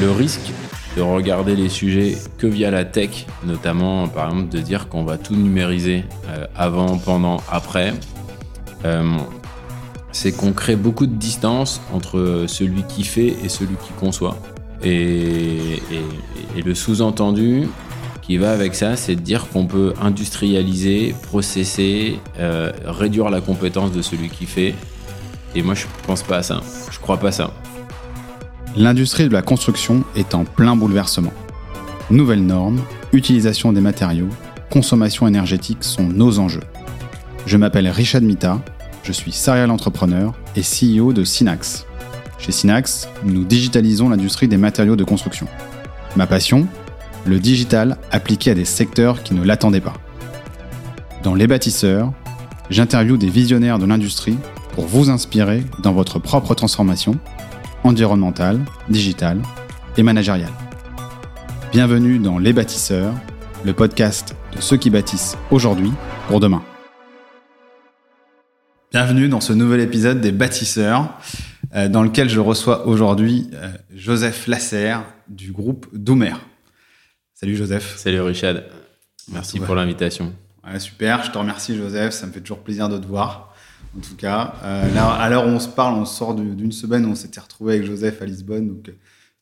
Le risque de regarder les sujets que via la tech, notamment par exemple de dire qu'on va tout numériser euh, avant, pendant, après, euh, c'est qu'on crée beaucoup de distance entre celui qui fait et celui qui conçoit. Et, le sous-entendu qui va avec ça, c'est de dire qu'on peut industrialiser, processer, euh, réduire la compétence de celui qui fait. Et moi, je pense pas à ça. Je crois pas ça. L'industrie de la construction est en plein bouleversement. Nouvelles normes, utilisation des matériaux, consommation énergétique sont nos enjeux. Je m'appelle Richard Mita, je suis serial entrepreneur et CEO de Synax. Chez Synax, nous digitalisons l'industrie des matériaux de construction. Ma passion Le digital appliqué à des secteurs qui ne l'attendaient pas. Dans Les Bâtisseurs, j'interviewe des visionnaires de l'industrie pour vous inspirer dans votre propre transformation environnementale, digitale et managériale. Bienvenue dans Les Bâtisseurs, le podcast de ceux qui bâtissent aujourd'hui pour demain. Bienvenue dans ce nouvel épisode des Bâtisseurs, euh, dans lequel je reçois aujourd'hui euh, Joseph Lasserre du groupe Doumer. Salut Joseph. Salut Richard. Merci Ouais. pour l'invitation. Ouais, super, je te remercie Joseph, ça me fait toujours plaisir de te voir. En tout cas, euh, à l'heure où on se parle, on sort du- d'une semaine où on s'était retrouvé avec Joseph à Lisbonne, donc euh,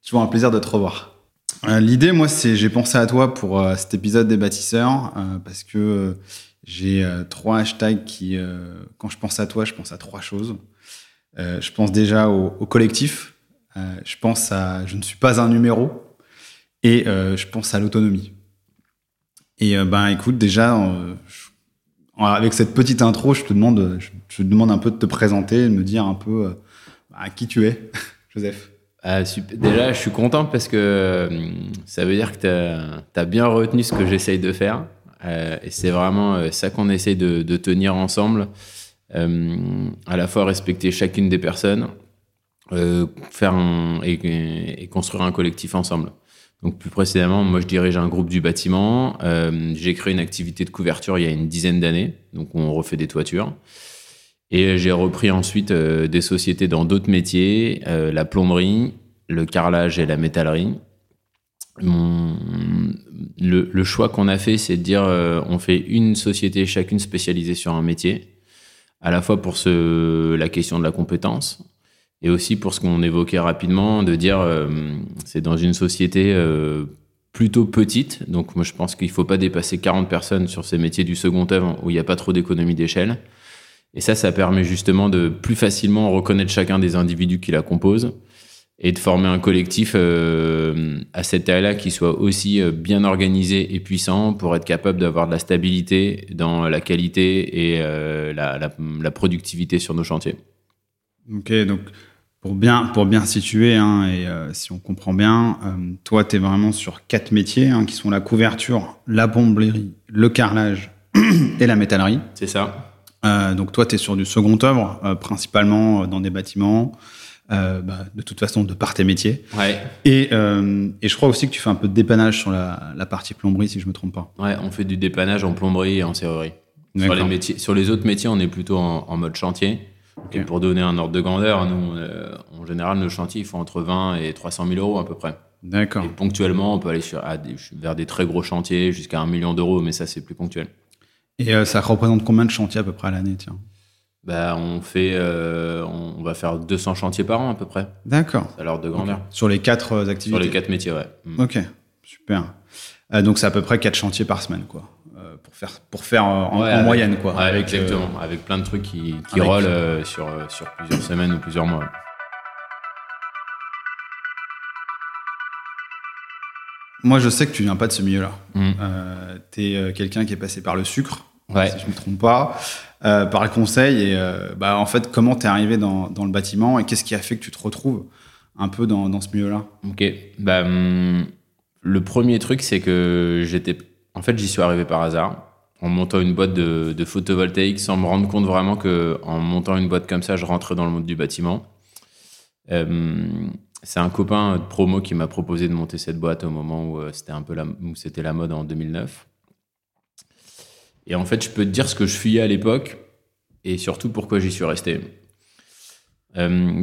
toujours un plaisir de te revoir. Euh, L'idée, moi, c'est j'ai pensé à toi pour cet épisode des bâtisseurs parce que j'ai trois hashtags qui, quand je pense à toi, je pense à trois choses. Je pense déjà au, collectif, je pense à je ne suis pas un numéro et je pense à l'autonomie. Et ben écoute, déjà, euh, avec cette petite intro, je te demande, je, te demande un peu de te présenter, de me dire un peu euh, bah, qui tu es, Joseph. Ah. Déjà, je suis content parce que euh, ça veut dire que tu as, bien retenu ce que j'essaye de faire. Euh, et c'est vraiment ça qu'on essaye de, tenir ensemble. À la fois respecter chacune des personnes, faire et construire un collectif ensemble. Donc plus précisément, moi je dirige un groupe du bâtiment. Euh, J'ai créé une activité de couverture il y a une dizaine d'années, donc on refait des toitures. Et j'ai repris ensuite euh, des sociétés dans d'autres métiers, euh, la plomberie, le carrelage et la métallerie. Le, choix qu'on a fait, c'est de dire on fait une société chacune spécialisée sur un métier, à la fois pour la question de la compétence et aussi pour ce qu'on évoquait rapidement, de dire euh, c'est dans une société euh, plutôt petite, donc moi je pense qu'il ne faut pas dépasser 40 personnes sur ces métiers du second œuvre où il n'y a pas trop d'économie d'échelle. Et ça, ça permet justement de plus facilement reconnaître chacun des individus qui la composent et de former un collectif euh, à cette taille-là qui soit aussi bien organisé et puissant pour être capable d'avoir de la stabilité dans la qualité et la productivité sur nos chantiers. Ok, donc pour bien, pour bien situer, hein, et euh, si on comprend bien, euh, toi, tu es vraiment sur quatre métiers hein, qui sont la couverture, la plomberie, le carrelage et la métallerie. C'est ça Euh, donc toi, tu es sur du second œuvre, principalement dans des bâtiments, bah, de toute façon, de par tes métiers. Ouais. Et, et je crois aussi que tu fais un peu de dépannage sur la, la partie plomberie, si je me trompe pas. Ouais, on fait du dépannage en plomberie et en serrurerie. Sur les, métiers, sur les autres métiers, on est plutôt en, en mode chantier. Et pour donner un ordre de grandeur, nous, euh, en général, nos chantiers, font entre 20 et 300 000 euros à peu près. D'accord. Et ponctuellement, on peut aller sur, des- vers des très gros chantiers jusqu'à un million d'euros, mais ça, c'est plus ponctuel. Et euh, ça représente combien de chantiers à peu près à l'année, tiens? Bah, on fait, euh, on, va faire 200 chantiers par an à peu près, D'accord. à l'ordre de grandeur. Sur les quatre euh, Sur activités les quatre métiers, ouais. Mm. Ok, super. Euh, donc c'est à peu près quatre chantiers par semaine, quoi. Euh, pour faire, pour faire en, Ouais, en avec- moyenne, quoi. Ouais, Avec, euh, exactement. Avec plein de trucs qui, qui rollent euh, sur, sur plusieurs semaines ou plusieurs mois. Moi, je sais que tu viens pas de ce milieu-là. Mm. Euh, tu es quelqu'un qui est passé par le sucre, Ouais. si je me trompe pas, par le conseil. Et bah, en fait, comment tu es arrivé dans, dans le bâtiment et qu'est-ce qui a fait que tu te retrouves un peu dans, dans ce milieu-là? Ok. Bah, hum, le premier truc, c'est que j'étais. En fait, j'y suis arrivé par hasard, en montant une boîte de, de photovoltaïque, sans me rendre compte vraiment que en montant une boîte comme ça, je rentrais dans le monde du bâtiment. Euh, c'est un copain de promo qui m'a proposé de monter cette boîte au moment où euh, c'était un peu la, où c'était la mode en 2009. Et en fait, je peux te dire ce que je fuyais à l'époque et surtout pourquoi j'y suis resté. Euh,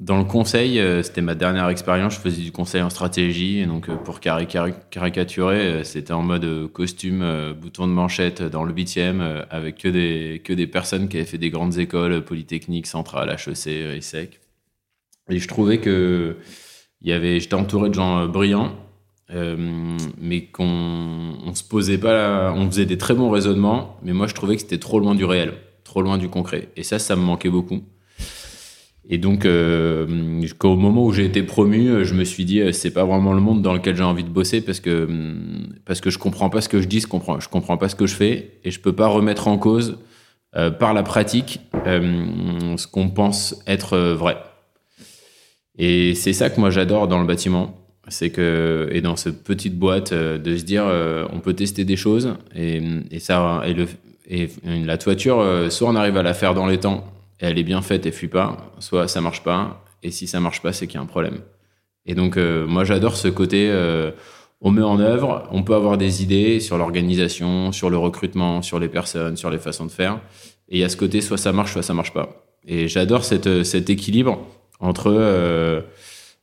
dans le conseil, euh, c'était ma dernière expérience. Je faisais du conseil en stratégie. Donc, euh, pour caricaturer, euh, c'était en mode costume, bouton de manchette dans le 8e, avec que des, que des personnes qui avaient fait des grandes écoles, Polytechnique, Centrale, HEC, ESSEC. Et je trouvais que j'étais entouré de gens brillants, mais qu'on on se posait pas, on faisait des très bons raisonnements, mais moi je trouvais que c'était trop loin du réel, trop loin du concret. Et ça, ça me manquait beaucoup. Et donc, euh, au moment où j'ai été promu, euh, je me suis dit, euh, c'est pas vraiment le monde dans lequel j'ai envie de bosser parce que, hum, parce que je comprends pas ce que je dis, je comprends, comprends pas ce que je fais et je peux pas remettre en cause par la pratique ce qu'on pense être vrai. Et c'est ça que moi j'adore dans le bâtiment. C'est que, et dans cette petite boîte, de se dire, on peut tester des choses et, et ça, et, le, et la toiture, soit on arrive à la faire dans les temps elle est bien faite et fuit pas, soit ça marche pas, et si ça marche pas, c'est qu'il y a un problème. Et donc, euh, moi, j'adore ce côté, euh, on met en œuvre, on peut avoir des idées sur l'organisation, sur le recrutement, sur les personnes, sur les façons de faire, et il y a ce côté, soit ça marche, soit ça marche pas. Et j'adore cette, cet équilibre entre, euh,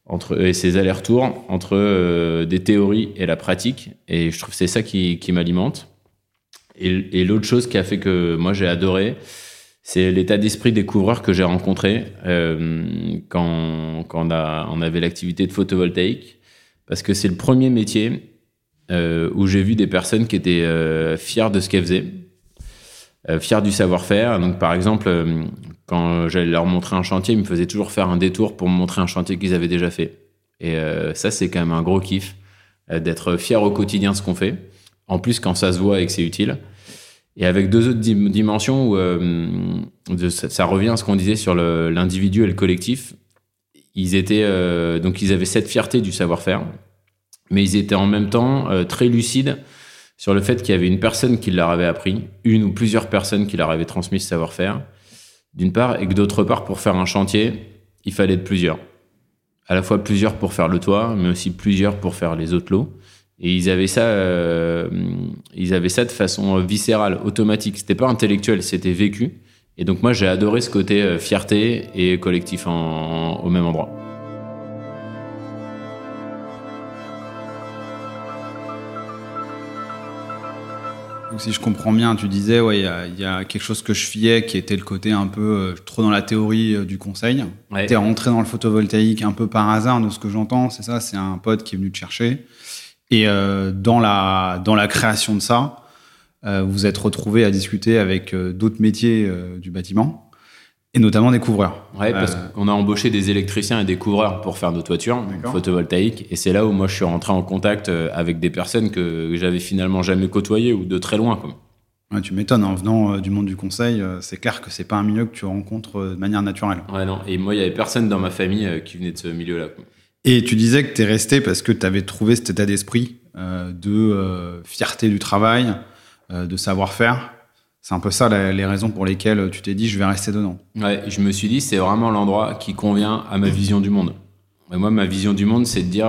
entre et ces allers-retours entre des théories et la pratique, et je trouve que c'est ça qui, qui m'alimente. Et, et l'autre chose qui a fait que moi j'ai adoré, c'est l'état d'esprit des couvreurs que j'ai rencontré euh, quand, on, avait l'activité de photovoltaïque, parce que c'est le premier métier euh, où j'ai vu des personnes qui étaient euh, fières de ce qu'elles faisaient, euh, fières du savoir-faire. Donc, par exemple, quand j'allais leur montrer un chantier, ils me faisaient toujours faire un détour pour me montrer un chantier qu'ils avaient déjà fait. Et ça, c'est quand même un gros kiff d'être fier au quotidien de ce qu'on fait. En plus, quand ça se voit et que c'est utile. Et avec deux autres dimensions où euh, ça, revient à ce qu'on disait sur l'individu et le collectif. Ils étaient euh, donc ils avaient cette fierté du savoir-faire, mais ils étaient en même temps euh, très lucides sur le fait qu'il y avait une personne qui leur avait appris, une ou plusieurs personnes qui leur avaient transmis ce savoir-faire, d'une part, et que d'autre part, pour faire un chantier, il fallait être plusieurs. À la fois plusieurs pour faire le toit, mais aussi plusieurs pour faire les autres lots. Et ils avaient ça, euh, ils avaient ça de façon viscérale, automatique. C'était pas intellectuel, c'était vécu. Et donc moi j'ai adoré ce côté euh, fierté et collectif en, au même endroit. Donc si je comprends bien, tu disais ouais il y, a quelque chose que je fiais qui était le côté un peu euh, trop dans la théorie du conseil. Ouais. T'es rentré dans le photovoltaïque un peu par hasard de ce que j'entends, c'est ça? C'est un pote qui est venu te chercher. Et euh, dans, la, dans la création de ça, euh, vous êtes retrouvé à discuter avec euh, d'autres métiers du bâtiment, et notamment des couvreurs. Ouais, parce qu'on a embauché des électriciens et des couvreurs pour faire nos toitures photovoltaïques. Et c'est là où moi je suis rentré en contact avec des personnes que j'avais finalement jamais côtoyées ou de très loin. Ouais, tu m'étonnes, en venant du monde du conseil, c'est clair que c'est pas un milieu que tu rencontres de manière naturelle. Ouais, non. Et moi, il y avait personne dans ma famille qui venait de ce milieu-là. Et tu disais que tu es resté parce que tu avais trouvé cet état d'esprit euh, de euh, fierté du travail, euh, de savoir-faire. C'est un peu ça les raisons pour lesquelles tu t'es dit je vais rester dedans. Ouais, je me suis dit c'est vraiment l'endroit qui convient à ma vision du monde. Et moi, ma vision du monde, c'est de dire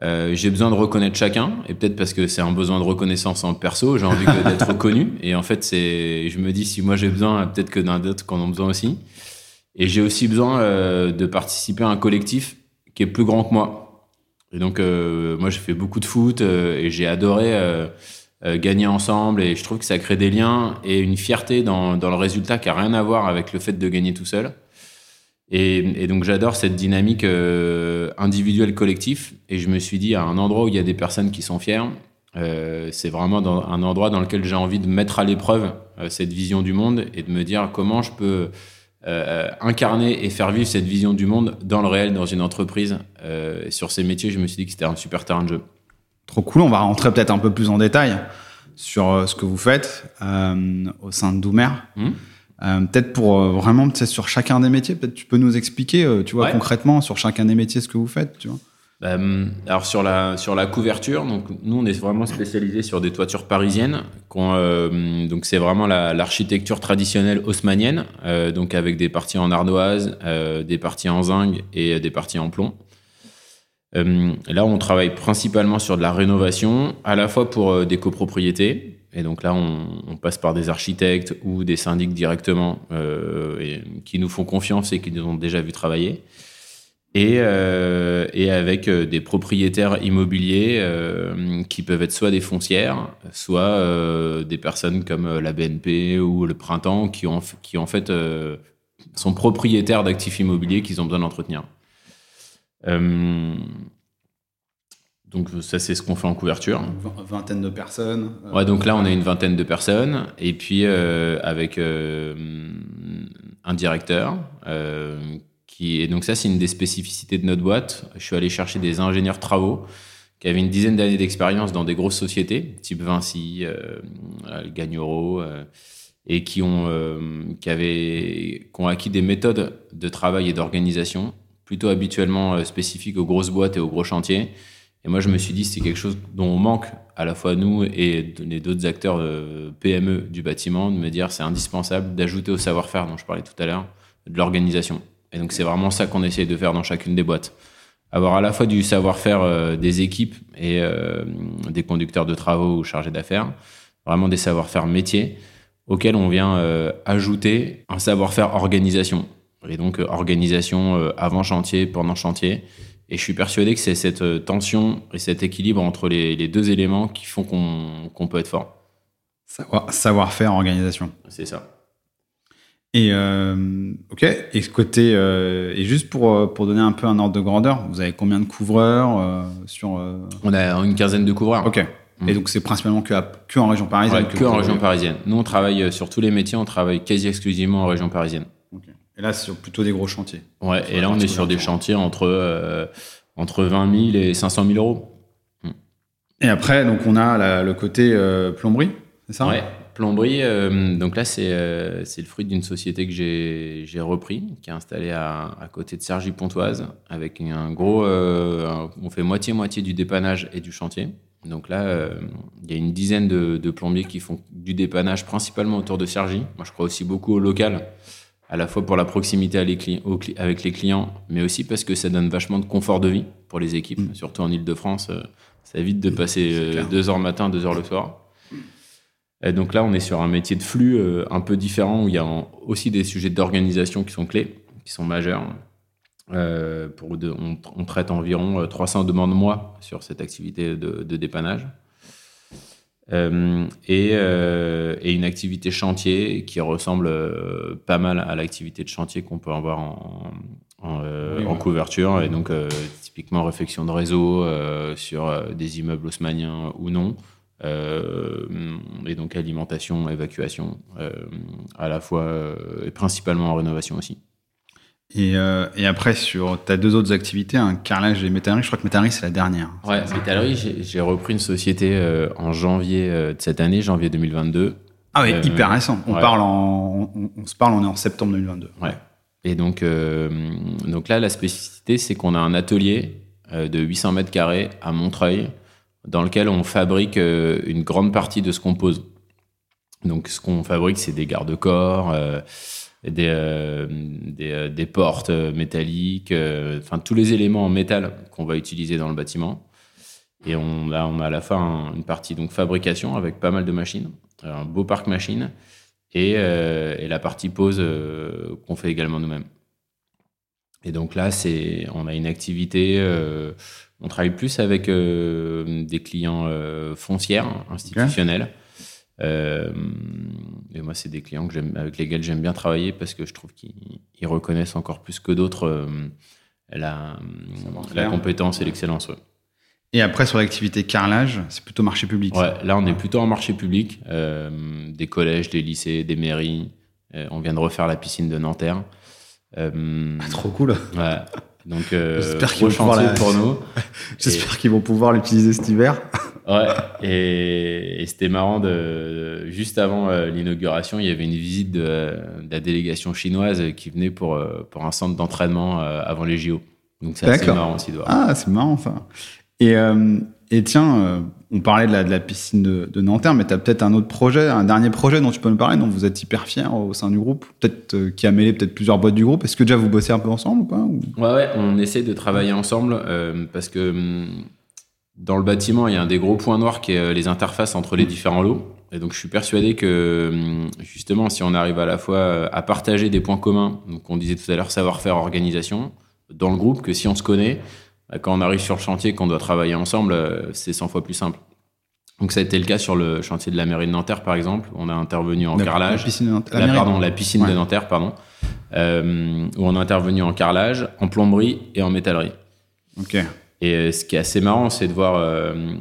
j'ai besoin de reconnaître chacun, et peut-être parce que c'est un besoin de reconnaissance en perso, j'ai envie d'être reconnu. Et en fait, c'est, je me dis si moi j'ai besoin, peut-être que d'un d'autres en ont besoin aussi. Et j'ai aussi besoin de participer à un collectif qui est plus grand que moi. Et donc, euh, moi, j'ai fait beaucoup de foot euh, et j'ai adoré euh, gagner ensemble. Et je trouve que ça crée des liens et une fierté dans, dans le résultat qui a rien à voir avec le fait de gagner tout seul. Et, et donc, j'adore cette dynamique individuelle collectif. Et je me suis dit, à un endroit où il y a des personnes qui sont fières, c'est vraiment dans un endroit dans lequel j'ai envie de mettre à l'épreuve cette vision du monde et de me dire comment je peux euh, incarner et faire vivre cette vision du monde dans le réel, dans une entreprise. Euh, sur ces métiers, je me suis dit que c'était un super terrain de jeu. Trop cool. On va rentrer peut-être un peu plus en détail sur euh, ce que vous faites au sein de Doumer. Hmm. peut-être pour vraiment, sur chacun des métiers, peut-être tu peux nous expliquer, tu vois, concrètement sur chacun des métiers ce que vous faites, tu vois. Euh, alors sur la sur la couverture, donc nous on est vraiment spécialisé sur des toitures parisiennes. Euh, donc c'est vraiment l'architecture traditionnelle haussmanienne, euh, donc avec des parties en ardoise, des parties en zinc et des parties en plomb. Là on travaille principalement sur de la rénovation, à la fois pour des copropriétés, Et donc là, on, passe par des architectes ou des syndics directement qui nous font confiance et qui nous ont déjà vu travailler et, euh, et avec euh, des propriétaires immobiliers euh, qui peuvent être soit des foncières, soit euh, des personnes comme la BNP ou le Printemps qui ont qui en fait sont propriétaires d'actifs immobiliers qu'ils ont besoin d'entretenir. donc ça c'est ce qu'on fait en couverture. Une vingtaine de personnes. Ouais donc là on a une vingtaine de personnes et puis avec un directeur et donc ça, c'est une des spécificités de notre boîte. Je suis allé chercher des ingénieurs travaux qui avaient une dizaine d'années d'expérience dans des grosses sociétés, type Vinci, euh, Gagnoro, euh, et qui ont, euh, qui, avaient, qui ont acquis des méthodes de travail et d'organisation plutôt habituellement euh, spécifiques aux grosses boîtes et aux gros chantiers. Et moi, je me suis dit, c'est quelque chose dont on manque, à la fois nous et les d'autres acteurs PME du bâtiment, de me dire c'est indispensable d'ajouter au savoir-faire dont je parlais tout à l'heure, de l'organisation. Et donc, c'est vraiment ça qu'on essaye de faire dans chacune des boîtes. Avoir à la fois du savoir-faire euh, des équipes et euh, des conducteurs de travaux ou chargés d'affaires, vraiment des savoir-faire métiers auxquels on vient euh, ajouter un savoir-faire organisation. Et donc, organisation avant chantier, pendant chantier. Et je suis persuadé que c'est cette tension et cet équilibre entre les, deux éléments qui font qu'on peut être fort. Savoir-faire, organisation. C'est ça. Et euh, ok. Et ce côté euh, et juste pour euh, pour donner un peu un ordre de grandeur, vous avez combien de couvreurs euh, sur On a une quinzaine de couvreurs. Ok. Mm. Et donc c'est principalement que, que en région parisienne. que, en région parisienne. Nous on travaille sur tous les métiers, on travaille quasi exclusivement en région parisienne. Okay. Et là c'est plutôt des gros chantiers. Ouais. Et là on est sur des chantiers entre entre 20 000 et 500 000 euros. Et après donc on a la, le côté plomberie, c'est ça? Ouais. Plomberie, euh, donc là, euh, c'est le fruit d'une société que j'ai repris, qui est installée à, à côté de Sergi-Pontoise, avec un gros. Euh, on fait moitié-moitié du dépannage et du chantier. Donc là, il y a une dizaine de, de, plombiers qui font du dépannage, principalement autour de Sergi. Moi, je crois aussi beaucoup au local, à la fois pour la proximité avec les clients, mais aussi parce que ça donne vachement de confort de vie pour les équipes, mmh. surtout en Ile-de-France. ça évite de passer deux heures le matin, deux heures le soir. Et donc là, on est sur un métier de flux euh, un peu différent où il y a aussi des sujets d'organisation qui sont clés, qui sont majeurs. Euh, pour de, on, traite environ 300 euh, demandes mois sur cette activité de, de dépannage. Euh, et, euh, et, une activité chantier qui ressemble euh, pas mal à l'activité de chantier qu'on peut avoir en, en, oui, en couverture. Et donc, typiquement, réflexion de réseau sur des immeubles haussmanniens ou non. Euh, et donc alimentation, évacuation, euh, à la fois euh, et principalement en rénovation aussi. Et, et, après, sur ta deux autres activités, un carrelage et métallerie, je crois que métallerie, c'est la dernière. Ouais, métallerie, j'ai repris une société en janvier de cette année, janvier 2022. Ah oui, hyper récent. On, ouais. parle en, on, on, se parle, on est en septembre 2022. Ouais. Et donc, donc là, la spécificité, c'est qu'on a un atelier de 800 mètres carrés à Montreuil, dans lequel on fabrique euh, une grande partie de ce qu'on pose. Donc, ce qu'on fabrique, c'est des garde-corps, euh, des, euh, des, portes métalliques, enfin tous les éléments en métal qu'on va utiliser dans le bâtiment. Et on a, on a à la fin une partie donc fabrication avec pas mal de machines, un beau parc machines, et, et la partie pose qu'on fait également nous-mêmes. Et donc là, c'est, on a une activité on travaille plus avec euh, des clients euh, foncières, institutionnels. Euh, et moi, c'est des clients que avec lesquels j'aime bien travailler parce que je trouve qu'ils reconnaissent encore plus que d'autres la, la, compétence et l'excellence. Ouais. Et après, sur l'activité carrelage, c'est plutôt marché public. Ouais, là, on est plutôt en marché public. des collèges, des lycées, des mairies. on vient de refaire la piscine de Nanterre. Ah, trop cool. Ouais. Donc, euh, J'espère qu'ils vont pouvoir pour nous. J'espère qu'ils vont pouvoir l'utiliser cet hiver. ouais. Et, et c'était marrant de, juste avant euh, l'inauguration, il y avait une visite de, de, la délégation chinoise qui venait pour euh, pour un centre d'entraînement avant les JO. Donc c'est assez marrant aussi de voir. Ah, c'est marrant ça. Et et tiens, on parlait de la, piscine de, Nanterre, mais tu as peut-être un autre projet, un dernier projet dont tu peux nous parler, dont vous êtes hyper fier au sein du groupe, peut-être euh, qui a mêlé peut-être plusieurs boîtes du groupe. Est-ce que déjà vous bossez un peu ensemble ou. Ouais, on essaie de travailler ensemble euh, parce que hum, dans le bâtiment, il y a un des gros points noirs qui est les interfaces entre les différents lots. Et donc, je suis persuadé que, hum, justement, si on arrive à la fois à partager des points communs, donc on disait tout à l'heure savoir-faire, organisation, dans le groupe, que si on se connaît, quand on arrive sur le chantier, qu'on doit travailler ensemble, c'est 100 fois plus simple. Donc ça a été le cas sur le chantier de la mairie de Nanterre, par exemple. On a intervenu en carrelage. La piscine de Nanterre. La, pardon, la piscine de Nanterre, pardon. Euh, où on a intervenu en carrelage, en plomberie et en métallerie. Ok. Et euh, ce qui est assez marrant, c'est de voir. Euh,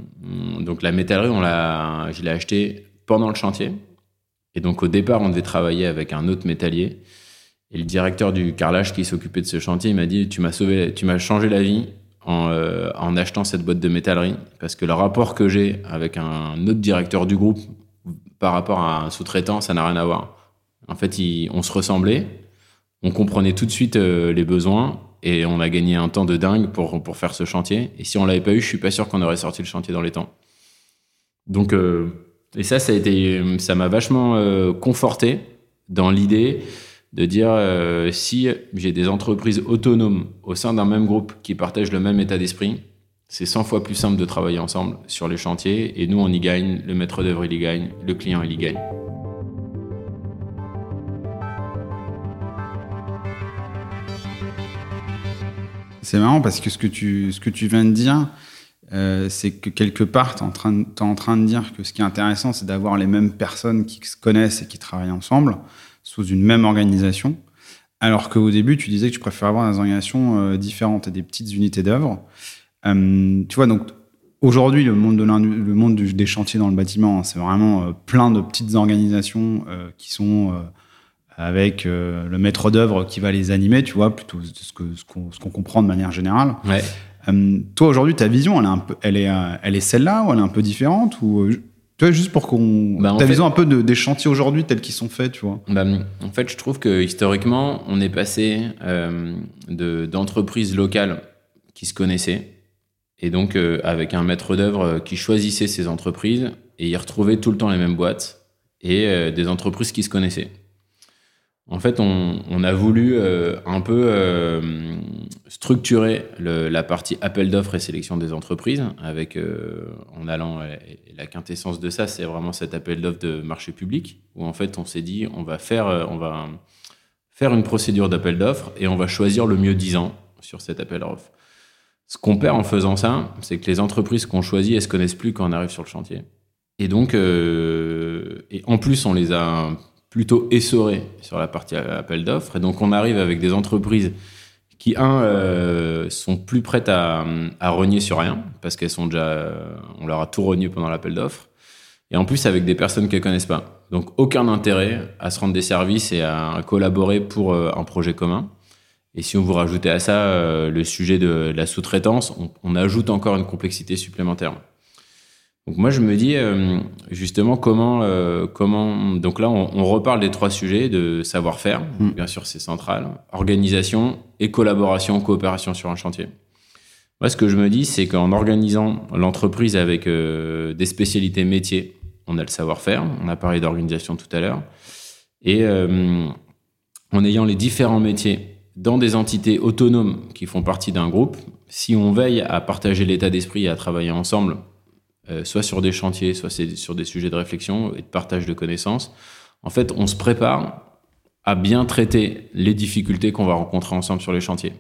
donc la métallerie, on l'a, je l'ai acheté pendant le chantier. Et donc au départ, on devait travailler avec un autre métallier. Et le directeur du carrelage qui s'occupait de ce chantier, il m'a dit Tu m'as sauvé, tu m'as changé la vie euh, en, achetant cette boîte de métallerie parce que le rapport que j'ai avec un autre directeur du groupe par rapport à un sous-traitant, ça n'a rien à voir. En fait, on se ressemblait, on comprenait tout de suite euh, les besoins et on a gagné un temps de dingue pour, pour faire ce chantier. Et si on l'avait pas eu, je suis pas sûr qu'on aurait sorti le chantier dans les temps. Donc, euh, et ça, ça a été, ça m'a vachement conforté dans l'idée de dire euh, si j'ai des entreprises autonomes au sein d'un même groupe qui partagent le même état d'esprit, c'est 100 fois plus simple de travailler ensemble sur les chantiers et nous on y gagne, le maître d'œuvre il y gagne, le client il y gagne. C'est marrant parce que ce que tu, ce que tu viens de dire, euh, c'est que quelque part, tu es, es, en train de dire que ce qui est intéressant, c'est d'avoir les mêmes personnes qui se connaissent et qui travaillent ensemble sous une même organisation, alors qu'au début, tu disais que tu préfères avoir des organisations euh, différentes et des petites unités d'œuvre. Euh, tu vois, donc aujourd'hui, le monde, de le monde des chantiers dans le bâtiment, hein, c'est vraiment euh, plein de petites organisations qui sont avec le maître d'œuvre qui va les animer, tu vois, plutôt ce qu'on ce qu'on comprend de manière générale. Ouais. toi, aujourd'hui, ta vision, elle est, un peu, elle est, elle est celle-là ou elle est un peu différente ou juste pour qu'on. Bah, ta vision un peu de, des chantiers aujourd'hui tels qu'ils sont faits, tu vois. Bah, en fait, je trouve que historiquement, on est passé euh, d'entreprises locales qui se connaissaient et donc euh, avec un maître d'œuvre euh, qui choisissait ces entreprises et y retrouvait tout le temps les mêmes boîtes et euh, des entreprises qui se connaissaient. En fait, on, a voulu euh, un peu euh, structurer la partie appel d'offres et sélection des entreprises, avec euh, en allant la quintessence de ça, c'est vraiment cet appel d'offres de marché public, où en fait on s'est dit on va faire, on va faire une procédure d'appel d'offres et on va choisir le mieux disant sur cet appel d'offres. Ce qu'on perd en faisant ça, c'est que les entreprises qu'on choisit, elles se connaissent plus quand on arrive sur le chantier. Et donc, et en plus, on les a plutôt essoré sur la partie appel d'offres. Et donc, on arrive avec des entreprises qui, un, euh, sont plus prêtes à, à, renier sur rien, parce qu'elles sont déjà, on leur a tout renié pendant l'appel d'offres. Et en plus, avec des personnes qu'elles connaissent pas. Donc, aucun intérêt à se rendre des services et à collaborer pour euh, un projet commun. Et si on vous rajoutez à ça euh, le sujet de la sous-traitance, on, on ajoute encore une complexité supplémentaire. Donc moi je me dis euh, justement comment euh, comment donc là on, reparle des trois sujets de savoir-faire mm. bien sûr c'est central organisation et collaboration coopération sur un chantier. Moi ce que je me dis c'est qu'en organisant l'entreprise avec euh, des spécialités métiers on a le savoir-faire on a parlé d'organisation tout à l'heure et en ayant les différents métiers dans des entités autonomes qui font partie d'un groupe si on veille à partager l'état d'esprit et à travailler ensemble euh, soit sur des chantiers, soit sur des sujets de réflexion et de partage de connaissances. En fait, on se prépare à bien traiter les difficultés qu'on va rencontrer ensemble sur les chantiers.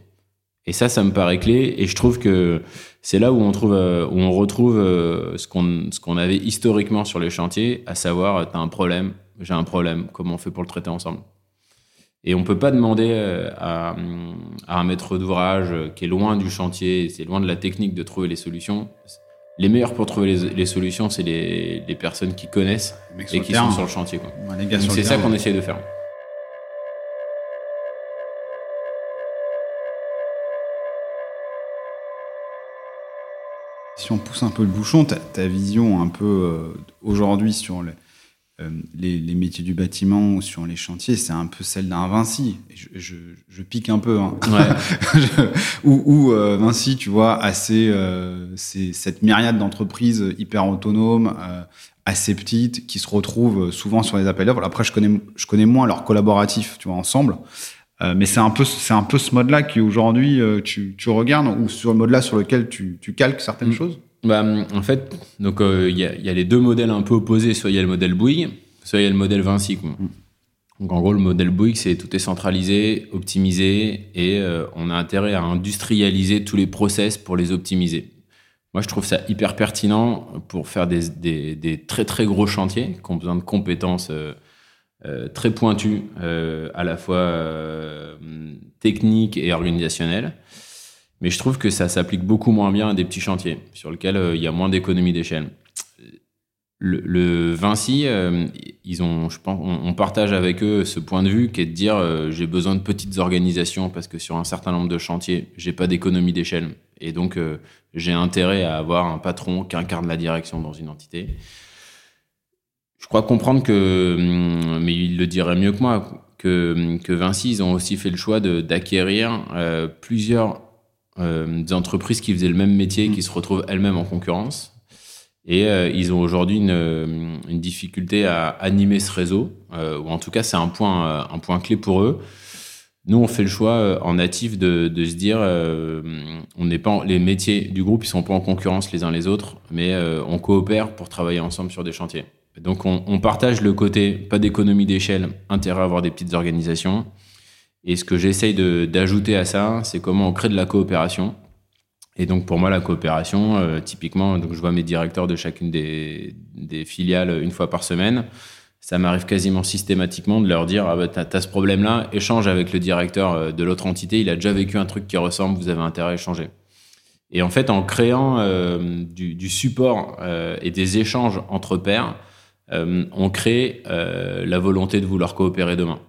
Et ça, ça me paraît clé. Et je trouve que c'est là où on, trouve, euh, où on retrouve euh, ce qu'on avait historiquement sur les chantiers, à savoir, tu as un problème, j'ai un problème, comment on fait pour le traiter ensemble? Et on peut pas demander à un maître d'ouvrage qui est loin du chantier, c'est loin de la technique de trouver les solutions les meilleurs pour trouver les, solutions, c'est les, personnes qui connaissent et qui sont sur le chantier. c'est ça qu'on essaie de faire. Si on pousse un peu le bouchon, ta, ta vision un peu euh, aujourd'hui sur les, euh, les, métiers du bâtiment ou sur les chantiers, c'est un peu celle d'un Vinci. Je, pique un peu. Hein. ou euh, Vinci, tu vois, assez, euh, c'est cette myriade d'entreprises hyper autonomes, assez petites, qui se retrouvent souvent sur les appels d'offres. Après, je connais, je connais moins leurs collaboratifs, tu vois, ensemble. mais c'est un peu, c'est un peu ce mode-là qui aujourd'hui tu, tu regardes ou sur le mode-là sur lequel tu, tu calques certaines mm. choses. Bah, En fait, donc il y, a les deux modèles un peu opposés. Soit il y a le modèle Bouygues, soit il y a le modèle Vinci. Mm. Donc en gros, le modèle Bouygues, c'est tout est centralisé, optimisé, et on a intérêt à industrialiser tous les process pour les optimiser. Moi, je trouve ça hyper pertinent pour faire des, des, des très très gros chantiers qui ont besoin de compétences euh, euh, très pointues, euh, à la fois euh, techniques et organisationnelles. Mais je trouve que ça s'applique beaucoup moins bien à des petits chantiers sur lesquels euh, il y a moins d'économie d'échelle. Le, Vinci, euh, ils ont, je pense, on, partage avec eux ce point de vue qui est de dire j'ai besoin de petites organisations parce que sur un certain nombre de chantiers, j'ai pas d'économie d'échelle et donc, euh, j'ai intérêt à avoir un patron qui incarne la direction dans une entité. Je crois comprendre que, hum, mais il le dirait mieux que moi, que, hum, que Vinci, ils ont aussi fait le choix d'acquérir euh, plusieurs euh, entreprises qui faisaient le même métier, qui se retrouvent elles-mêmes en concurrence. Et euh, ils ont aujourd'hui une, hum, une, difficulté à animer ce réseau, euh, ou en tout cas c'est un point, un point clé pour eux. Nous, on fait le choix euh, en natif de, se dire, euh, on n'est pas les métiers du groupe, ils sont pas en concurrence les uns les autres, mais euh, on coopère pour travailler ensemble sur des chantiers. Donc, on, on partage le côté pas d'économie d'échelle, intérêt à avoir des petites organisations. Et ce que j'essaye d'ajouter à ça, c'est comment on crée de la coopération. Et donc, pour moi, la coopération, euh, typiquement, donc je vois mes directeurs de chacune des, des filiales une fois par semaine. Ça m'arrive quasiment systématiquement de leur dire ah bah, t'as as ce problème là échange avec le directeur euh, de l'autre entité. Il a déjà vécu un truc qui ressemble vous avez intérêt à échanger. Et en fait en créant euh, du, du, support euh, et des échanges entre pairs euh, on crée euh, la volonté de vouloir coopérer demain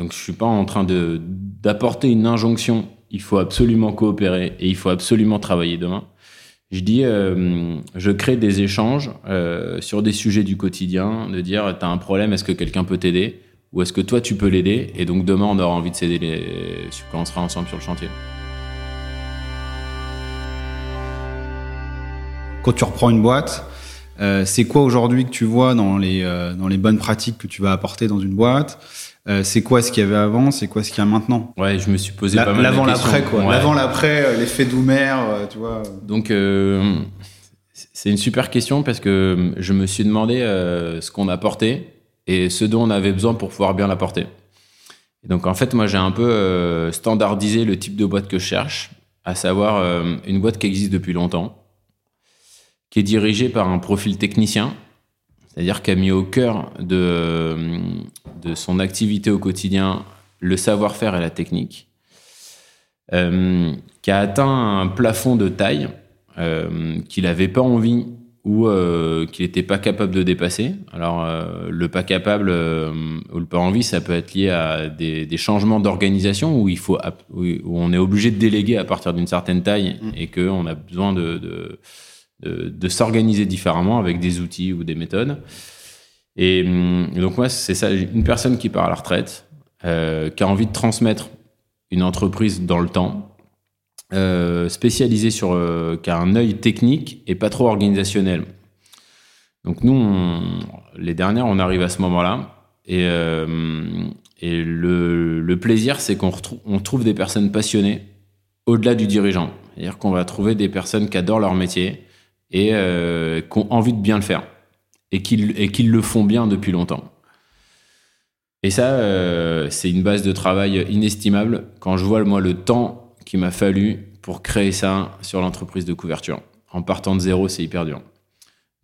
donc je suis pas en train de d'apporter une injonction. Il faut absolument coopérer et il faut absolument travailler demain. Je dis, euh, je crée des échanges euh, sur des sujets du quotidien, de dire, tu as un problème, est-ce que quelqu'un peut t'aider? Ou est-ce que toi, tu peux l'aider? Et donc demain, on aura envie de s'aider quand on sera ensemble sur le chantier. Quand tu reprends une boîte, euh, c'est quoi aujourd'hui que tu vois dans les, dans les bonnes pratiques que tu vas apporter dans une boîte? Euh, c'est quoi ce qu'il y avait avant, c'est quoi ce qu'il y a maintenant Ouais, je me suis posé la, pas mal l'avant, de questions. l'après, quoi. Ouais. L'avant, l'après, euh, l'effet Doumer, euh, tu vois. Donc, euh, c'est une super question parce que je me suis demandé euh, ce qu'on apportait et ce dont on avait besoin pour pouvoir bien l'apporter. Et donc, en fait, moi, j'ai un peu standardisé le type de boîte que je cherche, à savoir une boîte qui existe depuis longtemps, qui est dirigée par un profil technicien, c'est-à-dire qui a mis au cœur de, de son activité au quotidien le savoir-faire et la technique, euh, qui a atteint un plafond de taille euh, qu'il n'avait pas envie ou euh, qu'il n'était pas capable de dépasser. Alors, euh, le pas capable ou le pas envie, ça peut être lié à des, des changements d'organisation où, il faut, où on est obligé de déléguer à partir d'une certaine taille Mmh. et qu'on a besoin de, de, de, s'organiser différemment avec des outils ou des méthodes. Et hum, donc, moi, c'est ça, une personne qui part à la retraite, euh, qui a envie de transmettre une entreprise dans le temps, euh, spécialisée sur, euh, qui a un œil technique et pas trop organisationnel. Donc nous, les dernières, on arrive à ce moment-là. Et, et le, plaisir, c'est qu'on on trouve des personnes passionnées au-delà du dirigeant. C'est-à-dire qu'on va trouver des personnes qui adorent leur métier et euh, qui ont envie de bien le faire et qui, et le font bien depuis longtemps. Et ça, euh, c'est une base de travail inestimable quand je vois, moi, le temps qu'il m'a fallu pour créer ça sur l'entreprise de couverture. En partant de zéro, c'est hyper dur.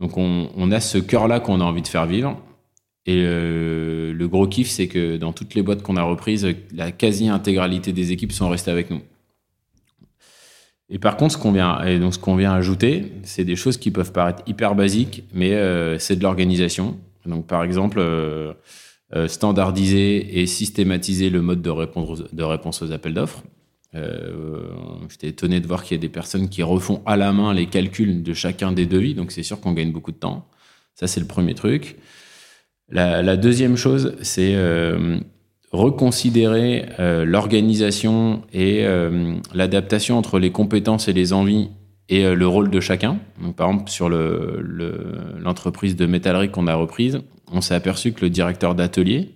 Donc, on, on a ce cœur-là qu'on a envie de faire vivre. Et le gros kiff, c'est que dans toutes les boîtes qu'on a reprises, la quasi-intégralité des équipes sont restées avec nous. Et par contre, ce qu'on vient, donc ce qu'on vient ajouter, c'est des choses qui peuvent paraître hyper basiques, mais euh, c'est de l'organisation. Donc, par exemple, euh, euh, standardiser et systématiser le mode de réponse, aux appels d'offres. J'étais étonné de voir qu'il y a des personnes qui refont à la main les calculs de chacun des devis, donc c'est sûr qu'on gagne beaucoup de temps. Ça, c'est le premier truc. La, deuxième chose, c'est reconsidérer euh, l'organisation et euh, l'adaptation entre les compétences et les envies et euh, le rôle de chacun. Donc, par exemple, sur l'entreprise le, de métallerie qu'on a reprise, on s'est aperçu que le directeur d'atelier,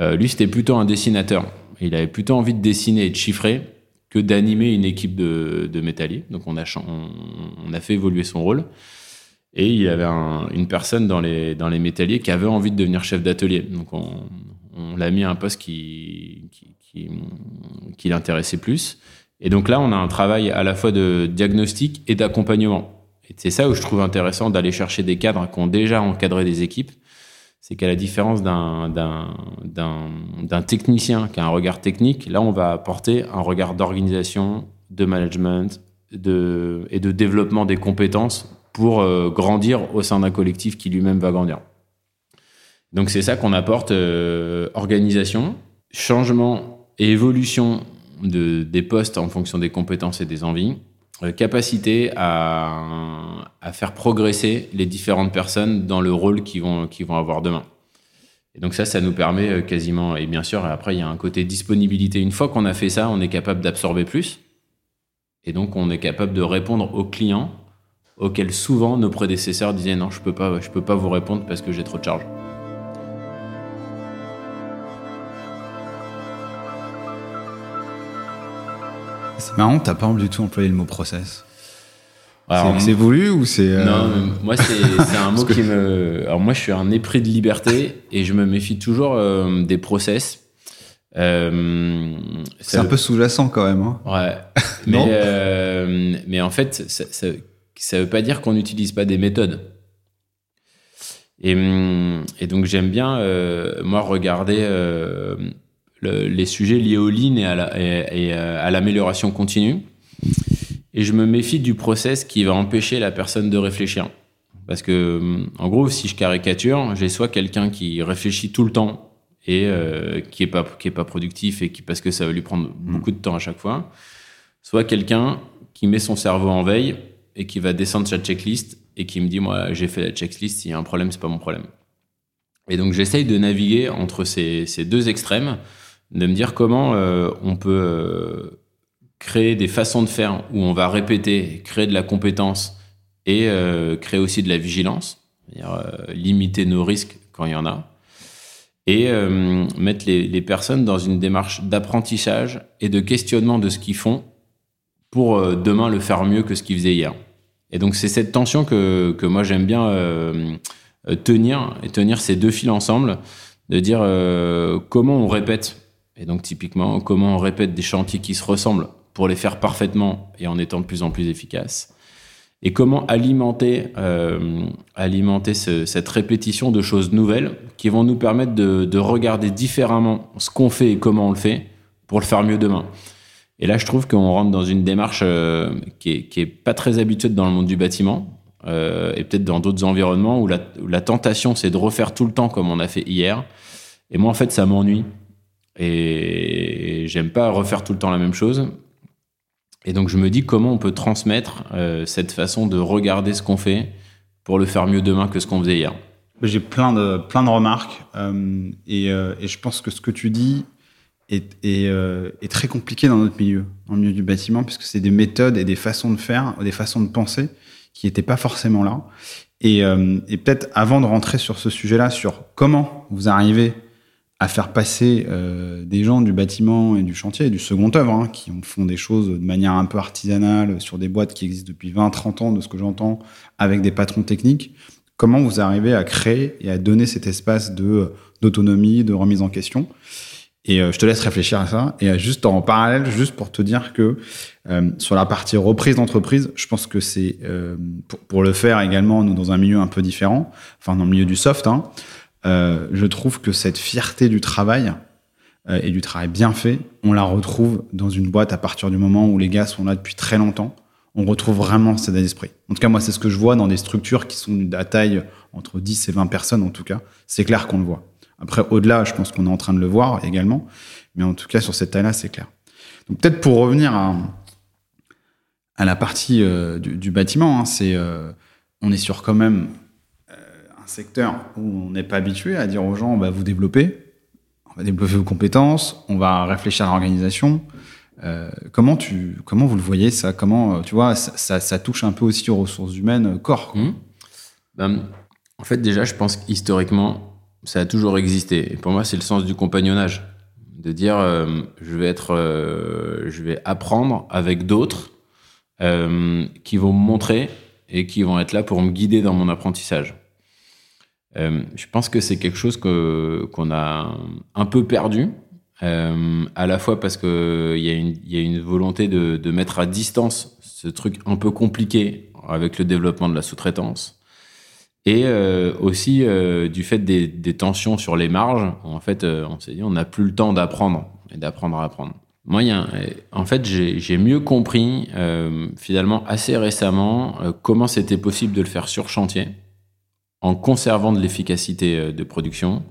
lui, c'était plutôt un dessinateur. Il avait plutôt envie de dessiner et de chiffrer que d'animer une équipe de, métalliers. Donc on a, on, a fait évoluer son rôle. Et il y avait une personne dans les, dans les métalliers qui avait envie de devenir chef d'atelier. Donc on, on l'a mis à un poste qui, l'intéressait plus. Et donc là, on a un travail à la fois de diagnostic et d'accompagnement. Et c'est ça où je trouve intéressant d'aller chercher des cadres qui ont déjà encadré des équipes. C'est qu'à la différence d'un, technicien qui a un regard technique, là, on va apporter un regard d'organisation, de management et de développement des compétences pour euh, grandir au sein d'un collectif qui lui-même va grandir. Donc c'est ça qu'on apporte, euh, organisation, changement et évolution de, des postes en fonction des compétences et des envies, euh, capacité à, à, faire progresser les différentes personnes dans le rôle qu'ils vont, qu'ils vont avoir demain. Et donc ça, ça nous permet euh, quasiment, et bien sûr, après, il y a un côté disponibilité. Une fois qu'on a fait ça, on est capable d'absorber plus. Et donc, on est capable de répondre aux clients auxquels souvent nos prédécesseurs disaient non, je peux pas, je peux pas vous répondre parce que j'ai trop de charges. C'est marrant, t'as pas du tout employé le mot process. C'est voulu ou c'est euh, Non, moi c'est un mot qui me. Alors moi je suis un épris de liberté et je me méfie toujours euh, des process. Euh, c'est un peu sous-jacent quand même. Hein. Ouais. mais, mais en fait, ça, ça, ça veut pas dire qu'on n'utilise pas des méthodes. Et, et donc j'aime bien moi regarder les sujets liés au lean et à l'amélioration continue. Et je me méfie du process qui va empêcher la personne de réfléchir. Parce que, en gros, si je caricature, j'ai soit quelqu'un qui réfléchit tout le temps et euh, qui est pas qui est pas productif et qui parce que ça va lui prendre mm. beaucoup de temps à chaque fois, soit quelqu'un qui met son cerveau en veille et qui va descendre sa checklist et qui me dit moi j'ai fait la checklist, s'il y a un problème c'est pas mon problème. Et donc j'essaye de naviguer entre ces, ces deux extrêmes de me dire comment euh, on peut euh, créer des façons de faire où on va répéter, créer de la compétence et euh, créer aussi de la vigilance, limiter nos risques quand il y en a, et mettre les, personnes dans une démarche d'apprentissage et de questionnement de ce qu'ils font pour demain le faire mieux que ce qu'ils faisaient hier. Et donc c'est cette tension que moi j'aime bien tenir et tenir ces deux fils ensemble, de dire comment on répète et donc typiquement, comment on répète des chantiers qui se ressemblent pour les faire parfaitement et en étant de plus en plus efficaces? Et comment alimenter, euh, alimenter cette répétition de choses nouvelles qui vont nous permettre de, regarder différemment ce qu'on fait et comment on le fait pour le faire mieux demain? Et là, je trouve qu'on rentre dans une démarche euh, qui, est, pas très habituelle dans le monde du bâtiment euh, et peut-être dans d'autres environnements où la tentation, c'est de refaire tout le temps comme on a fait hier. Et moi, en fait, ça m'ennuie. Et j'aime pas refaire tout le temps la même chose. Et donc je me dis comment on peut transmettre euh, cette façon de regarder ce qu'on fait pour le faire mieux demain que ce qu'on faisait hier. J'ai plein de, plein de remarques euh, et, euh, et, je pense que ce que tu dis est, très compliqué dans notre milieu, dans le milieu du bâtiment, puisque c'est des méthodes et des façons de faire, des façons de penser qui n'étaient pas forcément là. Et peut-être avant de rentrer sur ce sujet-là, sur comment vous arrivez à faire passer euh, des gens du bâtiment et du chantier et du second œuvre, hein, qui font des choses de manière un peu artisanale sur des boîtes qui existent depuis 20-30 ans, de ce que j'entends, avec des patrons techniques. Comment vous arrivez à créer et à donner cet espace de d'autonomie, de remise en question? Et euh, je te laisse réfléchir à ça. Et euh, juste en parallèle, juste pour te dire que euh, sur la partie reprise d'entreprise, je pense que c'est pour, pour, le faire également, nous dans un milieu un peu différent, enfin dans le milieu du soft. Hein, euh, je trouve que cette fierté du travail euh, et du travail bien fait, on la retrouve dans une boîte à partir du moment où les gars sont là depuis très longtemps. On retrouve vraiment cet esprit. En tout cas, moi, c'est ce que je vois dans des structures qui sont à taille entre 10 et 20 personnes, en tout cas. C'est clair qu'on le voit. Après, au-delà, je pense qu'on est en train de le voir également. Mais en tout cas, sur cette taille-là, c'est clair. Donc, peut-être pour revenir à, la partie euh, du, du, bâtiment, hein, c'est, on est sur quand même secteur où on n'est pas habitué à dire aux gens, vous développer, on va développer vos compétences, on va réfléchir à l'organisation. Euh, comment tu, comment vous le voyez ça? Comment, euh, tu vois, ça, ça, touche un peu aussi aux ressources humaines euh, corps. Mmh. Ben, en fait, déjà, je pense qu'historiquement, ça a toujours existé. Et pour moi, c'est le sens du compagnonnage. de dire je vais être, je vais apprendre avec d'autres qui vont me montrer et qui vont être là pour me guider dans mon apprentissage. Je pense que c'est quelque chose qu'on a un peu perdu euh, à la fois parce qu'il y, a une volonté de, mettre à distance ce truc un peu compliqué avec le développement de la sous-traitance. Et euh, aussi euh, du fait des, tensions sur les marges, en fait, euh, on s'est dit on n'a plus le temps d'apprendre et d'apprendre à apprendre. Moi, en fait, j'ai mieux compris euh, finalement assez récemment comment c'était possible de le faire sur chantier en conservant de l'efficacité de production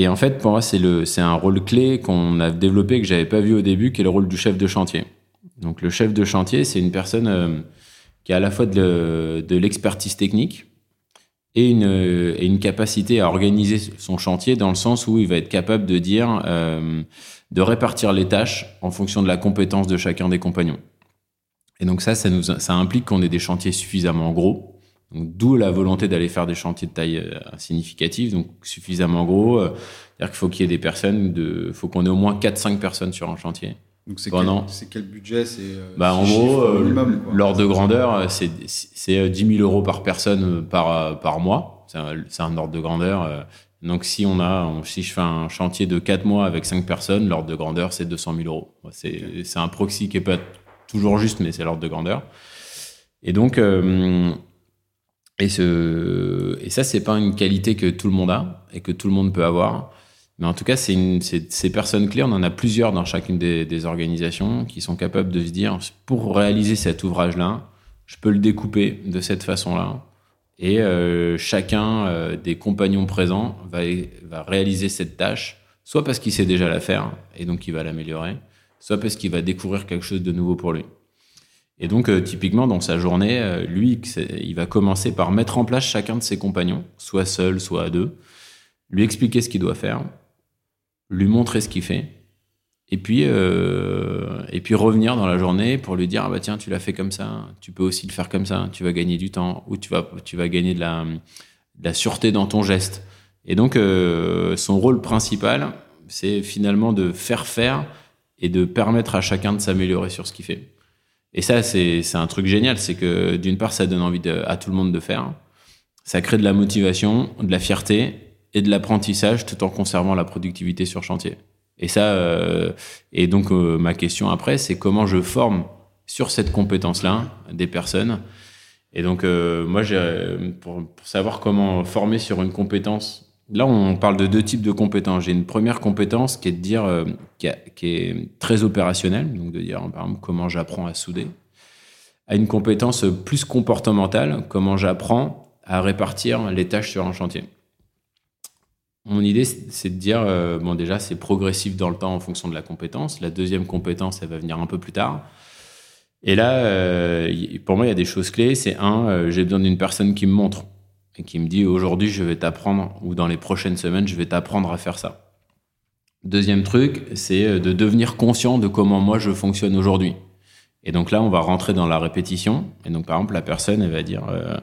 et en fait, pour moi, c'est un rôle clé qu'on a développé que j'avais pas vu au début, qui est le rôle du chef de chantier. Donc, le chef de chantier, c'est une personne euh, qui a à la fois de, de l'expertise technique et une, et une capacité à organiser son chantier dans le sens où il va être capable de dire, euh, de répartir les tâches en fonction de la compétence de chacun des compagnons. Et donc ça, ça, nous, ça implique qu'on ait des chantiers suffisamment gros D'où la volonté d'aller faire des chantiers de taille euh, significative, donc suffisamment gros. Euh, c'est-à-dire qu'il faut qu'il y ait des personnes, de, faut qu'on ait au moins 4-5 personnes sur un chantier. Donc c'est quel, quel, budget C'est euh, bah, en gros, l'ordre de grandeur, c'est 10 000 euros par personne par, par mois. C'est un, un, ordre de grandeur. Donc si on a, si je fais un chantier de 4 mois avec 5 personnes, l'ordre de grandeur c'est 200 000 euros. C'est okay. un proxy qui est pas toujours juste, mais c'est l'ordre de grandeur. Et donc et, ce, et ça, c'est pas une qualité que tout le monde a et que tout le monde peut avoir. Mais en tout cas, c'est ces personnes clés, on en a plusieurs dans chacune des, des, organisations qui sont capables de se dire, pour réaliser cet ouvrage-là, je peux le découper de cette façon-là. Et euh, chacun euh, des compagnons présents va, va réaliser cette tâche, soit parce qu'il sait déjà la faire et donc il va l'améliorer, soit parce qu'il va découvrir quelque chose de nouveau pour lui. Et donc, euh, typiquement, dans sa journée, euh, lui, il va commencer par mettre en place chacun de ses compagnons, soit seul, soit à deux, lui expliquer ce qu'il doit faire, lui montrer ce qu'il fait, et puis, euh, et puis revenir dans la journée pour lui dire, ah bah tiens, tu l'as fait comme ça, tu peux aussi le faire comme ça, tu vas gagner du temps, ou tu vas, tu vas gagner de la, de la sûreté dans ton geste. Et donc, son rôle principal, c'est finalement de faire faire et de permettre à chacun de s'améliorer sur ce qu'il fait. Et ça, c'est un truc génial. C'est que d'une part, ça donne envie à tout le monde de faire. Ça crée de la motivation, de la fierté et de l'apprentissage tout en conservant la productivité sur chantier. Et ça, euh, et donc euh, ma question après, c'est comment je forme sur cette compétence-là des personnes. Et donc euh, moi, pour, pour savoir comment former sur une compétence Là, on parle de deux types de compétences. J'ai une première compétence qui est de dire, euh, qui, est très opérationnelle, donc de dire, par exemple, comment j'apprends à souder, à une compétence plus comportementale, comment j'apprends à répartir les tâches sur un chantier. Mon idée, c'est de dire, euh, bon, déjà, c'est progressif dans le temps en fonction de la compétence. La deuxième compétence, elle va venir un peu plus tard. Et là, euh, pour moi, il y a des choses clés. C'est un, j'ai besoin d'une personne qui me montre et qui me dit aujourd'hui je vais t'apprendre ou dans les prochaines semaines je vais t'apprendre à faire ça. Deuxième truc, c'est euh, de devenir conscient de comment moi je fonctionne aujourd'hui. Et donc là, on va rentrer dans la répétition. Et donc par exemple, la personne, elle va dire, euh,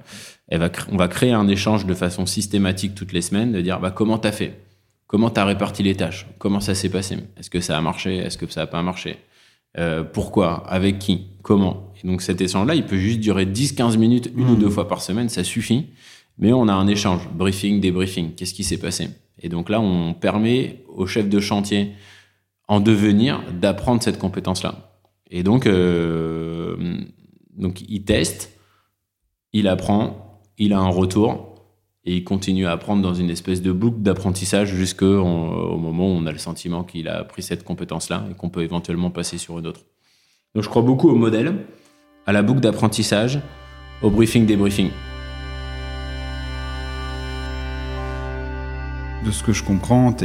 elle va, on va créer un échange de façon systématique toutes les semaines, de dire bah comment t'as fait, comment t'as réparti les tâches, comment ça s'est passé, est-ce que ça a marché, est-ce que ça a pas marché, euh, pourquoi, avec qui, comment? Et donc cet échange-là, il peut juste durer 10-15 minutes, une ou mmh. deux fois par semaine, ça suffit mais on a un échange, briefing, débriefing. Qu'est-ce qui s'est passé? Et donc là, on permet au chef de chantier en devenir d'apprendre cette compétence-là. Et donc, euh, donc, il teste, il apprend, il a un retour et il continue à apprendre dans une espèce de boucle d'apprentissage jusqu'au moment où on a le sentiment qu'il a appris cette compétence-là et qu'on peut éventuellement passer sur une autre. Donc, je crois beaucoup au modèle, à la boucle d'apprentissage, au briefing, débriefing. De ce que je comprends,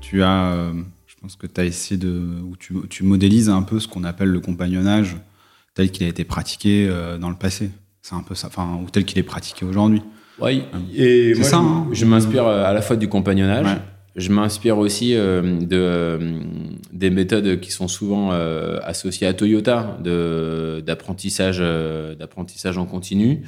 tu as, euh, je pense que tu as essayé de, ou tu, tu, modélises un peu ce qu'on appelle le compagnonnage tel qu'il a été pratiqué euh, dans le passé. C'est un peu ça, enfin, ou tel qu'il est pratiqué aujourd'hui. Oui, et moi, ça, je, hein. je m'inspire euh, à la fois du compagnonnage. Je m'inspire aussi de, des méthodes qui sont souvent associées à Toyota, d'apprentissage d'apprentissage en continu.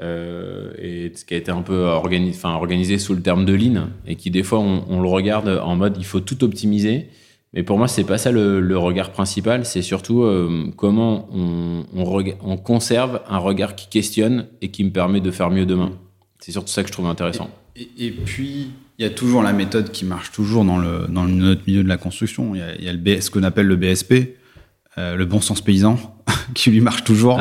Euh, et ce qui a été un peu organisé, sous le terme de lean et qui des fois on, on, le regarde en mode il faut tout optimiser Mais pour moi, c'est pas ça le, regard principal. C'est surtout euh, comment on, on, conserve un regard qui questionne et qui me permet de faire mieux demain. C'est surtout ça que je trouve intéressant. Et, puis, il y a toujours la méthode qui marche toujours dans, le, dans notre milieu de la construction. Il y a, le ce qu'on appelle le BSP, euh, le bon sens paysan, qui lui marche toujours.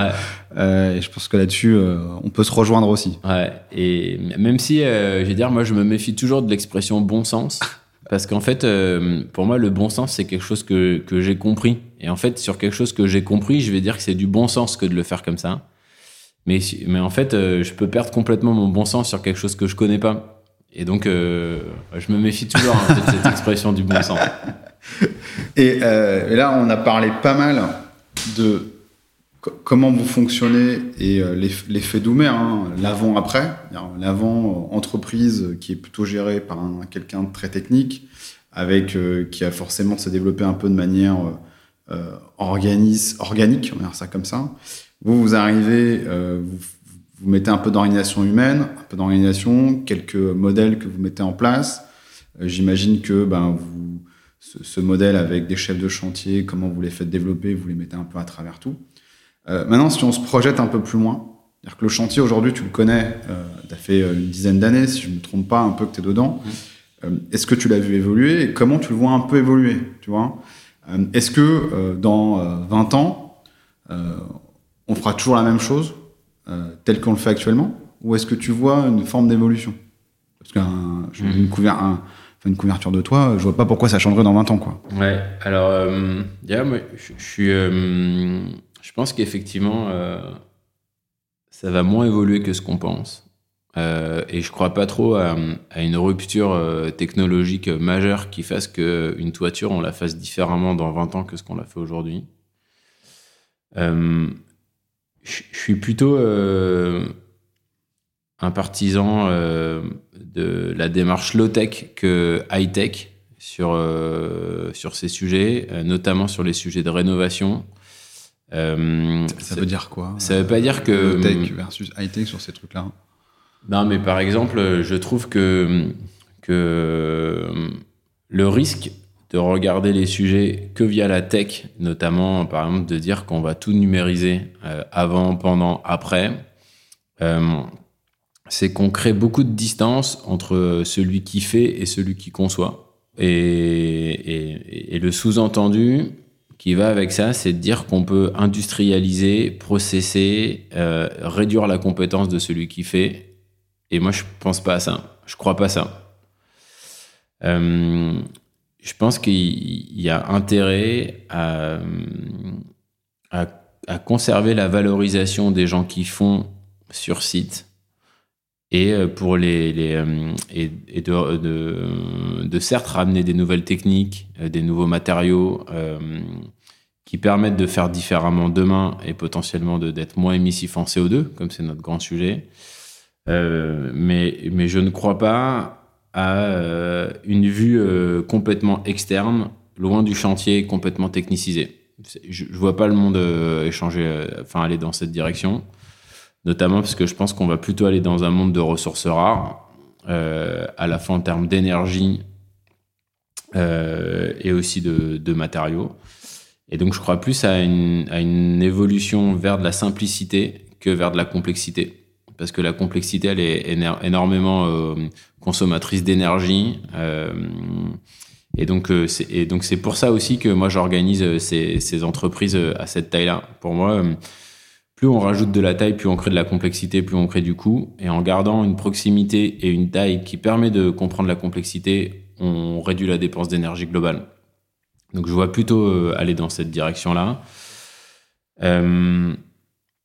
Euh, et je pense que là-dessus, on peut se rejoindre aussi. Ouais. Et même si, je veux dire, moi, je me méfie toujours de l'expression bon sens. Parce qu'en fait, euh, pour moi, le bon sens, c'est quelque chose que, que j'ai compris. Et en fait, sur quelque chose que j'ai compris, je vais dire que c'est du bon sens que de le faire comme ça. Mais, mais en fait, euh, je peux perdre complètement mon bon sens sur quelque chose que je connais pas. Et donc, euh, je me méfie toujours de cette expression du bon sens. Et, et, là, on a parlé pas mal de comment vous fonctionnez et l'effet Doumer, hein, l'avant-après, l'avant-entreprise qui est plutôt gérée par quelqu'un de très technique, avec euh, qui a forcément se développé un peu de manière euh, euh organique, on va dire ça comme ça. Vous, vous arrivez, euh, vous, mettez un peu d'organisation humaine, un peu d'organisation, quelques modèles que vous mettez en place. J'imagine que ben, vous, ce modèle avec des chefs de chantier, comment vous les faites développer, vous les mettez un peu à travers tout. Euh, maintenant, si on se projette un peu plus loin, c'est-à-dire que le chantier aujourd'hui, tu le connais, euh, tu as fait euh, une dizaine d'années, si je ne me trompe pas, un peu que tu es dedans. Mmh. Est-ce que tu l'as vu évoluer et comment tu le vois un peu évoluer tu vois? Est-ce que dans 20 ans, on fera toujours la même chose telle qu'on le fait actuellement? Ou est-ce que tu vois une forme d'évolution? Parce qu'une mmh. un, une couverture de toit, je vois pas pourquoi ça changerait dans 20 ans. Quoi. Ouais, alors, moi, je suis je pense qu'effectivement, euh, ça va moins évoluer que ce qu'on pense. Euh, et je crois pas trop à, une rupture euh, technologique majeure qui fasse qu'une toiture, on la fasse différemment dans 20 ans que ce qu'on l'a fait aujourd'hui. je suis plutôt un partisan de la démarche low-tech que high-tech sur, sur ces sujets, notamment sur les sujets de rénovation euh, ça veut dire quoi Ça veut pas dire que. Tech versus high-tech sur ces trucs-là? Non, mais par exemple, je trouve que, que le risque de regarder les sujets que via la tech, notamment par exemple de dire qu'on va tout numériser euh, avant, pendant, après, euh, c'est qu'on crée beaucoup de distance entre celui qui fait et celui qui conçoit. Et, et, et le sous-entendu, qui va avec ça, c'est de dire qu'on peut industrialiser, processer, euh, réduire la compétence de celui qui fait. Et moi, je pense pas à ça. Je crois pas ça. Euh, je pense qu'il y a intérêt à, à, conserver la valorisation des gens qui font sur site et euh, pour les, les et, de, de, certes ramener des nouvelles techniques, des nouveaux matériaux qui permettent de faire différemment demain et potentiellement d'être moins émissif en CO2, comme c'est notre grand sujet. Euh, mais, mais je ne crois pas à euh, une vue euh, complètement externe, loin du chantier, complètement technicisé. Je ne vois pas le monde échanger, enfin aller dans cette direction, notamment parce que je pense qu'on va plutôt aller dans un monde de ressources rares, à la fois en termes d'énergie et aussi de, matériaux. Et donc, je crois plus à une, à une évolution vers de la simplicité que vers de la complexité. Parce que la complexité, elle est énormément euh, consommatrice d'énergie. Euh, et donc, euh, c'est pour ça aussi que moi, j'organise euh, ces, ces, entreprises euh, à cette taille-là. Pour moi, plus on rajoute de la taille, plus on crée de la complexité, plus on crée du coût. Et en gardant une proximité et une taille qui permet de comprendre la complexité, on réduit la dépense d'énergie globale. Donc je vois plutôt euh, aller dans cette direction-là. Euh,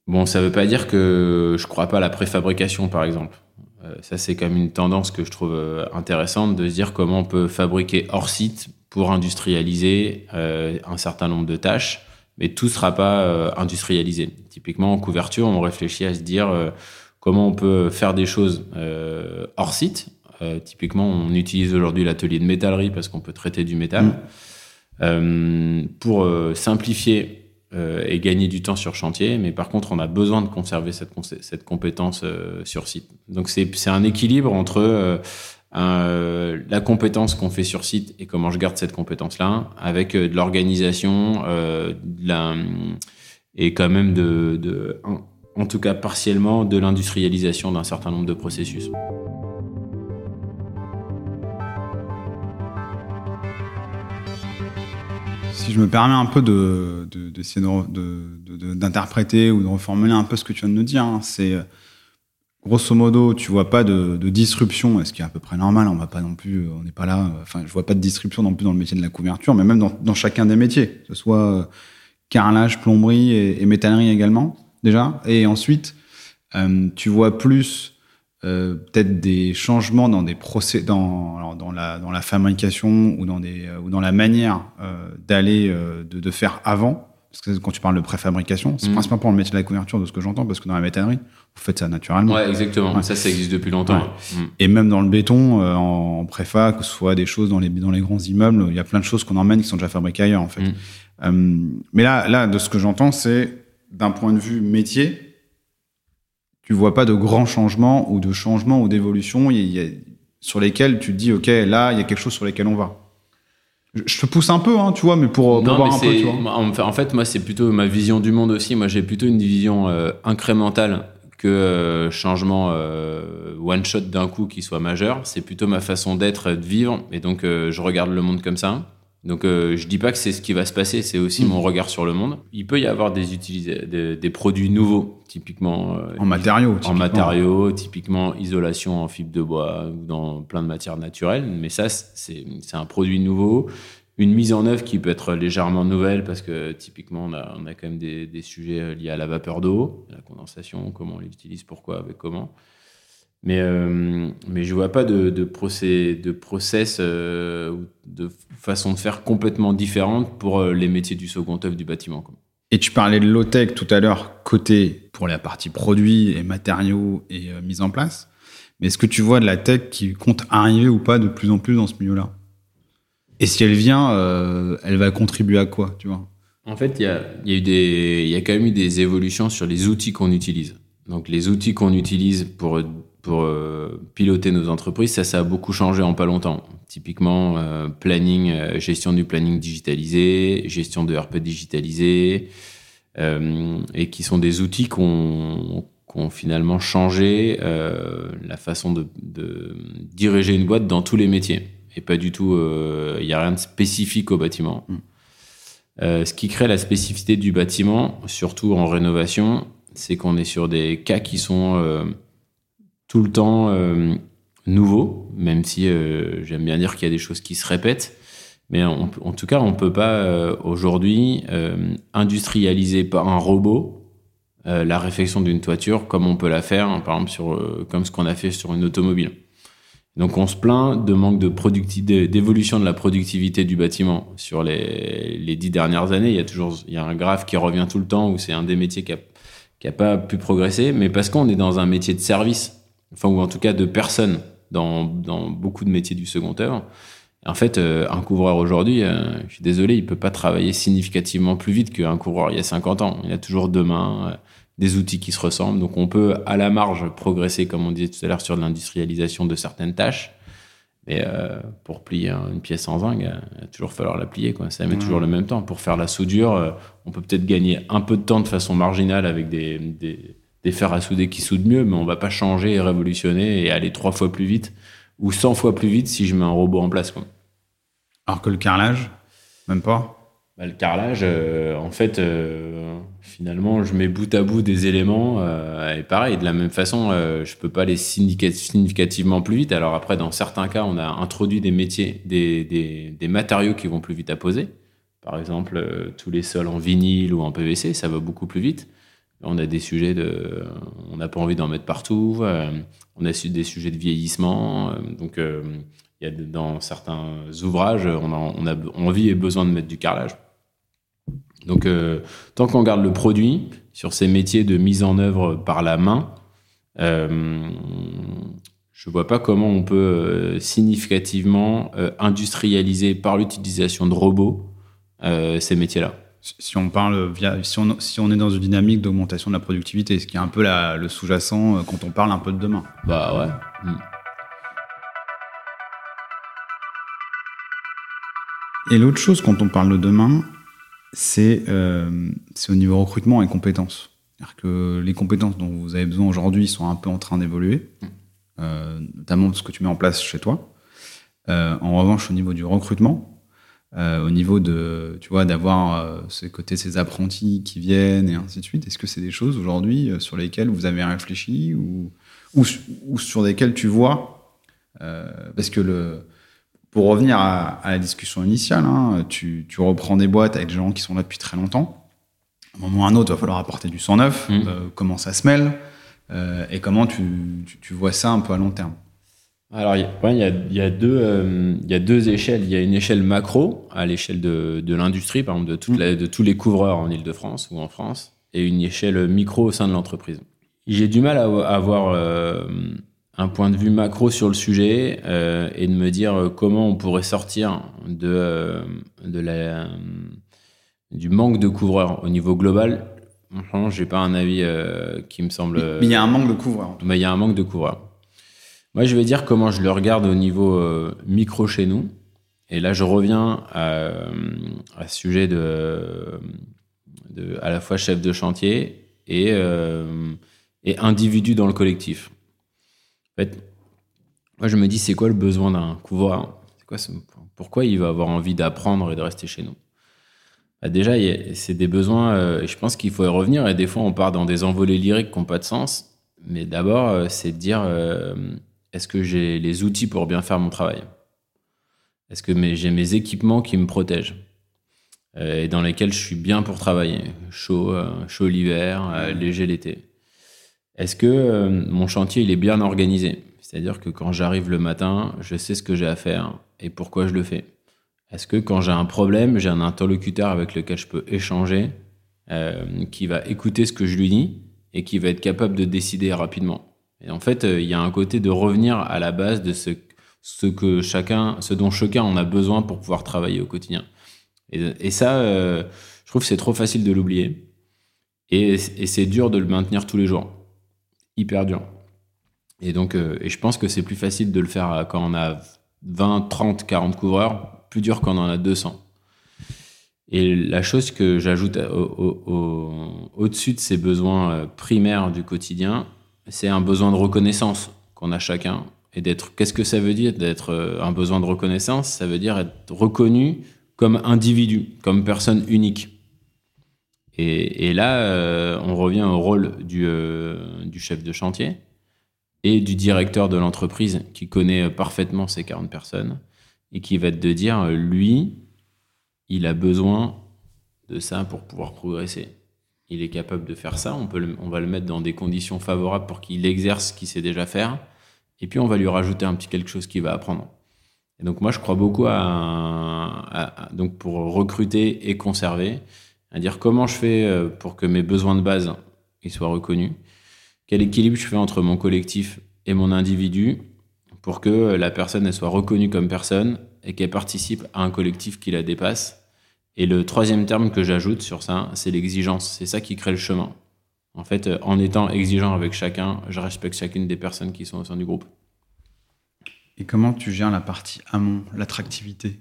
bon, ça ne veut pas dire que je ne crois pas à la préfabrication, par exemple. Euh, ça, c'est quand même une tendance que je trouve intéressante de se dire comment on peut fabriquer hors site pour industrialiser un certain nombre de tâches, mais tout ne sera pas industrialisé. Typiquement, en couverture, on réfléchit à se dire comment on peut faire des choses hors site. typiquement, on utilise aujourd'hui l'atelier de métallerie parce qu'on peut traiter du métal. Mmh. Euh, pour euh, simplifier euh, et gagner du temps sur chantier, mais par contre, on a besoin de conserver cette, cette compétence sur site. Donc, c'est un équilibre entre la compétence qu'on fait sur site et comment je garde cette compétence-là, avec de l'organisation, et quand même de, en tout cas partiellement, de l'industrialisation d'un certain nombre de processus. Si je me permets un peu de, d'essayer d'interpréter ou de reformuler un peu ce que tu viens de nous dire, hein, c'est grosso modo, tu vois pas de, disruption, ce qui est à peu près normal. On va pas non plus, on n'est pas là. Enfin, je vois pas de disruption non plus dans le métier de la couverture, mais même dans, chacun des métiers, que ce soit euh, carrelage, plomberie et, métallerie également déjà. Et ensuite, euh, tu vois plus euh, peut-être des changements dans des procès, dans, dans, la, dans la fabrication ou dans, des, ou dans la manière euh, d'aller, de, de, faire avant. Parce que quand tu parles de préfabrication, c'est mmh. principalement pour le métier de la couverture, de ce que j'entends, parce que dans la métallerie, vous faites ça naturellement. Ouais, exactement. Ça, ça existe depuis longtemps. Mmh. Et même dans le béton, en, préfa, que ce soit des choses dans les, dans les grands immeubles, il y a plein de choses qu'on emmène qui sont déjà fabriquées ailleurs, en fait. Mmh. mais là, là, de ce que j'entends, c'est d'un point de vue métier, tu vois pas de grands changements ou de changements ou d'évolutions sur lesquels tu te dis, OK, là, il y a quelque chose sur lesquels on va. Je te pousse un peu, hein, tu vois, mais pour, voir un peu. Tu vois. En fait, moi, c'est plutôt ma vision du monde aussi. Moi, j'ai plutôt une vision euh, incrémentale que euh, changement euh, one shot d'un coup qui soit majeur. C'est plutôt ma façon d'être, de vivre. Et donc, je regarde le monde comme ça. Donc euh, je dis pas que c'est ce qui va se passer, c'est aussi mon regard sur le monde. Il peut y avoir des, des, des produits nouveaux, typiquement euh, en matériaux, en matériaux, typiquement isolation en fibre de bois ou dans plein de matières naturelles. Mais ça, c'est un produit nouveau, une mise en œuvre qui peut être légèrement nouvelle parce que typiquement on a, quand même des, sujets liés à la vapeur d'eau, la condensation, comment on l'utilise, pourquoi, avec comment. Mais, euh, mais je vois pas de, procès, de process euh, ou de façon de faire complètement différente pour euh, les métiers du second œuvre du bâtiment. Et tu parlais de low-tech tout à l'heure, côté pour la partie produits et matériaux et mise en place. Mais est-ce que tu vois de la tech qui compte arriver ou pas de plus en plus dans ce milieu-là? Et si elle vient, elle va contribuer à quoi, tu vois? En fait, il y a, y, a quand même eu des évolutions sur les outils qu'on utilise. Donc les outils qu'on utilise pour pour euh, piloter nos entreprises, ça, ça a beaucoup changé en pas longtemps. Typiquement, euh, planning, euh, gestion du planning digitalisé, gestion de RP digitalisé, et qui sont des outils qui ont, finalement changé la façon de, de, diriger une boîte dans tous les métiers. Et pas du tout, il n'y a rien de spécifique au bâtiment. Mm. ce qui crée la spécificité du bâtiment, surtout en rénovation, c'est qu'on est sur des cas qui sont tout le temps euh, nouveau, même si euh, j'aime bien dire qu'il y a des choses qui se répètent. Mais en, tout cas, on ne peut pas euh, aujourd'hui industrialiser par un robot la réfection d'une toiture comme on peut la faire, hein, par exemple, sur, comme ce qu'on a fait sur une automobile. Donc on se plaint de manque d'évolution de la productivité du bâtiment sur les, dix dernières années. Il y a toujours il y a un graphe qui revient tout le temps où c'est un des métiers qui n'a pas pu progresser, mais parce qu'on est dans un métier de service enfin, ou en tout cas de personnes dans, beaucoup de métiers du second œuvre. En fait, euh, un couvreur aujourd'hui, euh, je suis désolé, il peut pas travailler significativement plus vite qu'un couvreur il y a 50 ans. Il a toujours deux mains, euh, des outils qui se ressemblent. Donc on peut à la marge progresser, comme on disait tout à l'heure, sur l'industrialisation de certaines tâches. Mais pour plier une pièce en zinc, il va toujours falloir la plier. Quoi. Ça met toujours le même temps. Pour faire la soudure, on peut peut-être gagner un peu de temps de façon marginale avec des, des des fers à souder qui soudent mieux, mais on va pas changer et révolutionner et aller trois fois plus vite ou 100 fois plus vite si je mets un robot en place. Quoi. Alors que le carrelage, même pas? Bah, Le carrelage, euh, en fait, euh, finalement, je mets bout à bout des éléments euh, et pareil, de la même façon, je peux pas aller significativement plus vite. Alors après, dans certains cas, on a introduit des métiers, des, des, matériaux qui vont plus vite à poser. Par exemple, tous les sols en vinyle ou en PVC, ça va beaucoup plus vite. On a des sujets de, on n'a pas envie d'en mettre partout. On a des sujets de vieillissement. Donc, y a dans certains ouvrages, on a, envie et besoin de mettre du carrelage. Donc, euh, tant qu'on garde le produit sur ces métiers de mise en œuvre par la main, euh, je ne vois pas comment on peut euh, significativement industrialiser par l'utilisation de robots ces métiers-là. Si on parle si on, si on est dans une dynamique d'augmentation de la productivité, ce qui est un peu le sous-jacent quand on parle un peu de demain. Bah ouais. Hmm. Et l'autre chose quand on parle de demain, c'est euh, c'est au niveau recrutement et compétences. C'est-à-dire que les compétences dont vous avez besoin aujourd'hui sont un peu en train d'évoluer, euh, notamment ce que tu mets en place chez toi. Euh, en revanche, au niveau du recrutement, au niveau de, tu vois, d'avoir ce côté ces apprentis qui viennent et ainsi de suite, est-ce que c'est des choses aujourd'hui sur lesquelles vous avez réfléchi ou, ou, ou sur lesquelles tu vois Parce que le, pour revenir à, à la discussion initiale, hein, tu, tu reprends des boîtes avec des gens qui sont là depuis très longtemps. À un moment ou à un autre, il va falloir apporter du sang neuf. Mm. Euh, comment ça se mêle euh, et comment tu, tu, tu vois ça un peu à long terme Alors, il y, a- ouais, il y a, il y a deux, euh, il y a deux échelles. Il y a une échelle macro, à l'échelle de, de l'industrie, par exemple, de, toute la- de tous les couvreurs en Ile-de-France ou en France, et une échelle micro au sein de l'entreprise. J'ai du mal à, avoir un point de vue macro sur le sujet euh, et de me dire euh, comment on pourrait sortir de, euh, de la, du manque de couvreurs au niveau global. Franchement, j'ai pas un avis euh, qui me semble. Mais il y a un manque de couvreurs. Mais il y a un manque de couvreurs. Moi, je vais dire comment je le regarde au niveau euh, micro chez nous. Et là, je reviens à, à ce sujet de, de à la fois chef de chantier et, et individu dans le collectif. En fait, moi, je me dis, c'est quoi le besoin d'un couvreur? C'est quoi ce- Pourquoi il va avoir envie d'apprendre et de rester chez nous? Bah, Déjà, c'est des besoins, euh, et je pense qu'il faut y revenir. Et des fois, on part dans des envolées lyriques qui n'ont pas de sens. Mais d'abord, euh, c'est de dire euh, est-ce que j'ai les outils pour bien faire mon travail? Est-ce que j'ai mes équipements qui me protègent? Et dans lesquels je suis bien pour travailler Chaud, chaud l'hiver, léger l'été. Est-ce que euh, mon chantier est bien organisé? C'est-à-dire que quand j'arrive le matin, je sais ce que j'ai à faire et pourquoi je le fais. Est-ce que quand j'ai un problème, j'ai un interlocuteur avec lequel je peux échanger, euh, qui va écouter ce que je lui dis et qui va être capable de décider rapidement? Et en fait, euh, il y a un côté de revenir à la base de ce, que chacun, ce dont chacun en a besoin pour pouvoir travailler au quotidien. Et, ça, je trouve que c'est trop facile de l'oublier. Et c'est dur de le maintenir tous les jours. Hyper dur. Et donc, euh, et je pense que c'est plus facile de le faire euh, quand on a 20, 30, 40 couvreurs, plus dur quand on en a 200. Et la chose que j'ajoute au- au- au- au-dessus de ces besoins euh, primaires du quotidien, c'est un besoin de reconnaissance qu'on a chacun. Et d'être, qu'est-ce que ça veut dire d'être un besoin de reconnaissance? Ça veut dire être reconnu comme individu, comme personne unique. Et, là, euh, on revient au rôle du, euh, du chef de chantier et du directeur de l'entreprise qui connaît parfaitement ces 40 personnes et qui va te dire, lui, il a besoin de ça pour pouvoir progresser. Il est capable de faire ça, on, peut on va le mettre dans des conditions favorables pour qu'il exerce ce qu'il sait déjà faire, et puis on va lui rajouter un petit quelque chose qu'il va apprendre. Et donc moi, je crois beaucoup à- donc pour recruter et conserver, à dire comment je fais euh, pour que mes besoins de base soient reconnus, quel équilibre je fais entre mon collectif et mon individu pour que la personne soit reconnue comme personne et qu'elle participe à un collectif qui la dépasse. Et le troisième terme que j'ajoute sur ça, c'est l'exigence. C'est ça qui crée le chemin. En fait, euh, en étant exigeant avec chacun, je respecte chacune des personnes qui sont au sein du groupe. Et comment tu gères la partie amont, l'attractivité?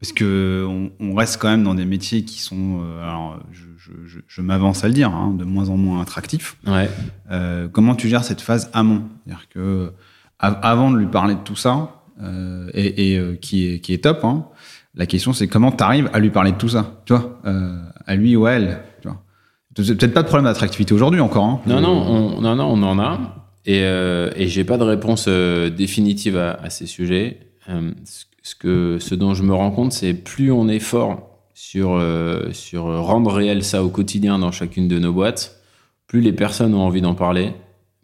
Parce que on, on reste quand même dans des métiers qui sont, euh, alors je, je- je- je m'avance à le dire, hein, de moins en moins attractifs. Ouais. Euh, comment tu gères cette phase amont? C'est-à-dire que av- avant de lui parler de tout ça, euh, et, et, qui, est, qui est top, hein, la question c'est comment tu arrives à lui parler de tout ça, tu vois, à lui ou à elle, tu vois. Peut-être pas de problème d'attractivité aujourd'hui encore. Hein. Non, non, on, non, non, on en a. Et, et j'ai pas de réponse définitive à, à ces sujets. Ce, ce que, ce dont je me rends compte, c'est plus on est fort sur, euh, sur rendre réel ça au quotidien dans chacune de nos boîtes, plus les personnes ont envie d'en parler,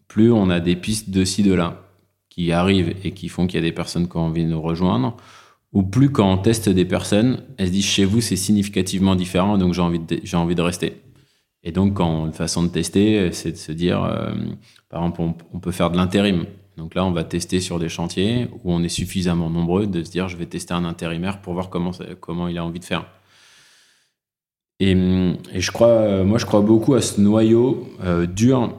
plus on a des pistes de ci, de là qui arrivent et qui font qu'il y a des personnes qui ont envie de nous rejoindre, ou plus quand on teste des personnes, elles se disent chez vous c'est significativement différent, donc j'ai envie de, envie de rester. Et donc, une façon de tester, c'est de se dire, euh, par exemple, on peut faire de l'intérim. Donc là, on va tester sur des chantiers où on est suffisamment nombreux de se dire, je vais tester un intérimaire pour voir comment, comment il a envie de faire. Et, et je crois, euh, moi, je crois beaucoup à ce noyau euh, dur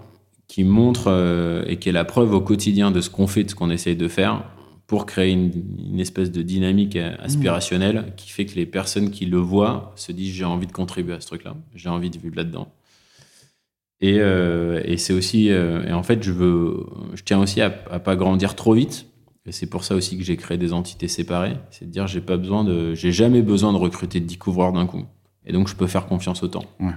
qui montre euh, et qui est la preuve au quotidien de ce qu'on fait, de ce qu'on essaye de faire, pour créer une, espèce de dynamique aspirationnelle qui fait que les personnes qui le voient se disent j'ai envie de contribuer à ce truc-là, j'ai envie de vivre là-dedans. Et, euh, et c'est aussi, euh, et en fait, je veux, je tiens aussi à, à pas grandir trop vite. Et c'est pour ça aussi que j'ai créé des entités séparées. C'est de dire, j'ai pas besoin de, j'ai jamais besoin de recruter 10 couvreurs d'un coup. Et donc, je peux faire confiance au temps. Ouais.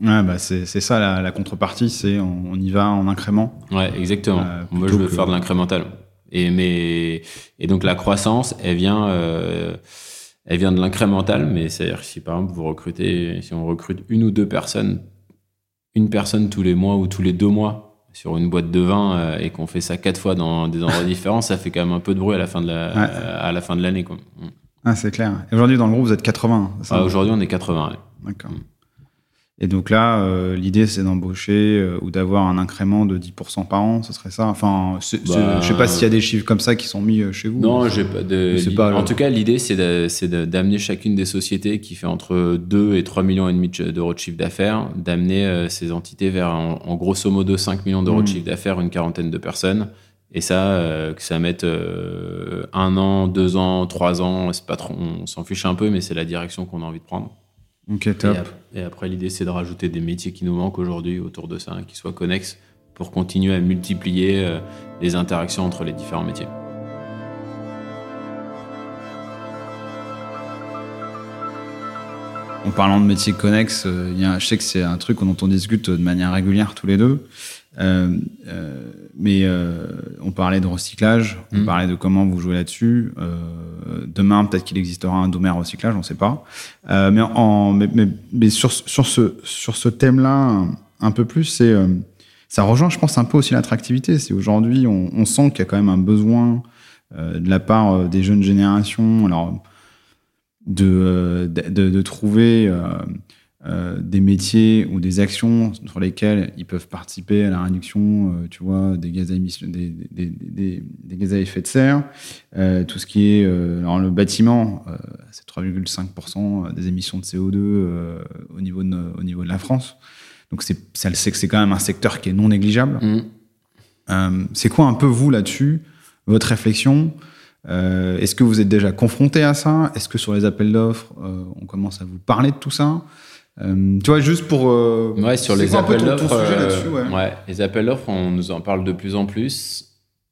Ouais, bah c'est ça la, la contrepartie, c'est on, y va en incrément. Ouais, exactement. Euh, Moi, je veux faire de l'incrémental. Et mais et donc la croissance, elle vient, euh, elle vient de l'incrémental. Mais c'est-à-dire si par exemple vous recrutez, si on recrute une ou deux personnes une personne tous les mois ou tous les deux mois sur une boîte de vin euh, et qu'on fait ça quatre fois dans des endroits différents, ça fait quand même un peu de bruit à la fin de la, à la fin de l'année. Mm. Ah, c'est clair. aujourd'hui, dans le groupe, vous êtes 80. Ah, aujourd'hui, on est 80. D'accord. Mm. Et donc là, euh, l'idée, c'est d'embaucher euh, ou d'avoir un incrément de 10% par an, ce serait ça Enfin, je bah, je sais pas s'il y a des chiffres comme ça qui sont mis euh, chez vous. Non, j'ai pas de. Pas, en tout cas, l'idée, c'est d'amener chacune des sociétés qui fait entre 2 et 3 millions et demi d'euros de chiffre d'affaires, d'amener ces entités vers, en, grosso modo, 5 millions d'euros de mmh. chiffre d'affaires, une quarantaine de personnes. Et ça, que ça mette un an, deux ans, trois ans, c'est pas trop, on s'en fiche un peu, mais c'est la direction qu'on a envie de prendre. Ok, top. Et, après, l'idée, c'est de rajouter des métiers qui nous manquent aujourd'hui autour de ça, qui soient connexes pour continuer à multiplier euh, les interactions entre les différents métiers. En parlant de métiers connexes, euh, y a, je sais que c'est un truc dont on discute de manière régulière tous les deux. Euh, euh, mais euh, on parlait de recyclage, on mm. parlait de comment vous jouez là-dessus. demain, peut-être qu'il existera un domaine recyclage, on ne sait pas. mais, en, mais, mais, sur, sur ce, sur ce thème-là, un, peu plus, c'est ça rejoint, je pense, un peu aussi l'attractivité. C'est aujourd'hui, on, on, sent qu'il y a quand même un besoin de la part des jeunes générations, alors de, de, de trouver euh, des métiers ou des actions sur lesquelles ils peuvent participer à la réduction, euh, tu vois, des gaz à émissions, des, des, des, des, gaz à effet de serre. Euh, tout ce qui est alors le bâtiment, c'est 3,5% des émissions de CO2 au niveau de, au niveau de la France. Donc c'est, ça le sait que c'est quand même un secteur qui est non négligeable. Mmh. c'est quoi un peu vous là-dessus, votre réflexion? Est-ce que vous êtes déjà confronté à ça? Est-ce que sur les appels d'offres, on commence à vous parler de tout ça? Euh, tu vois, juste pour. Euh, ouais, sur les appels d'offres. Euh, ouais. les appels d'offres, on nous en parle de plus en plus.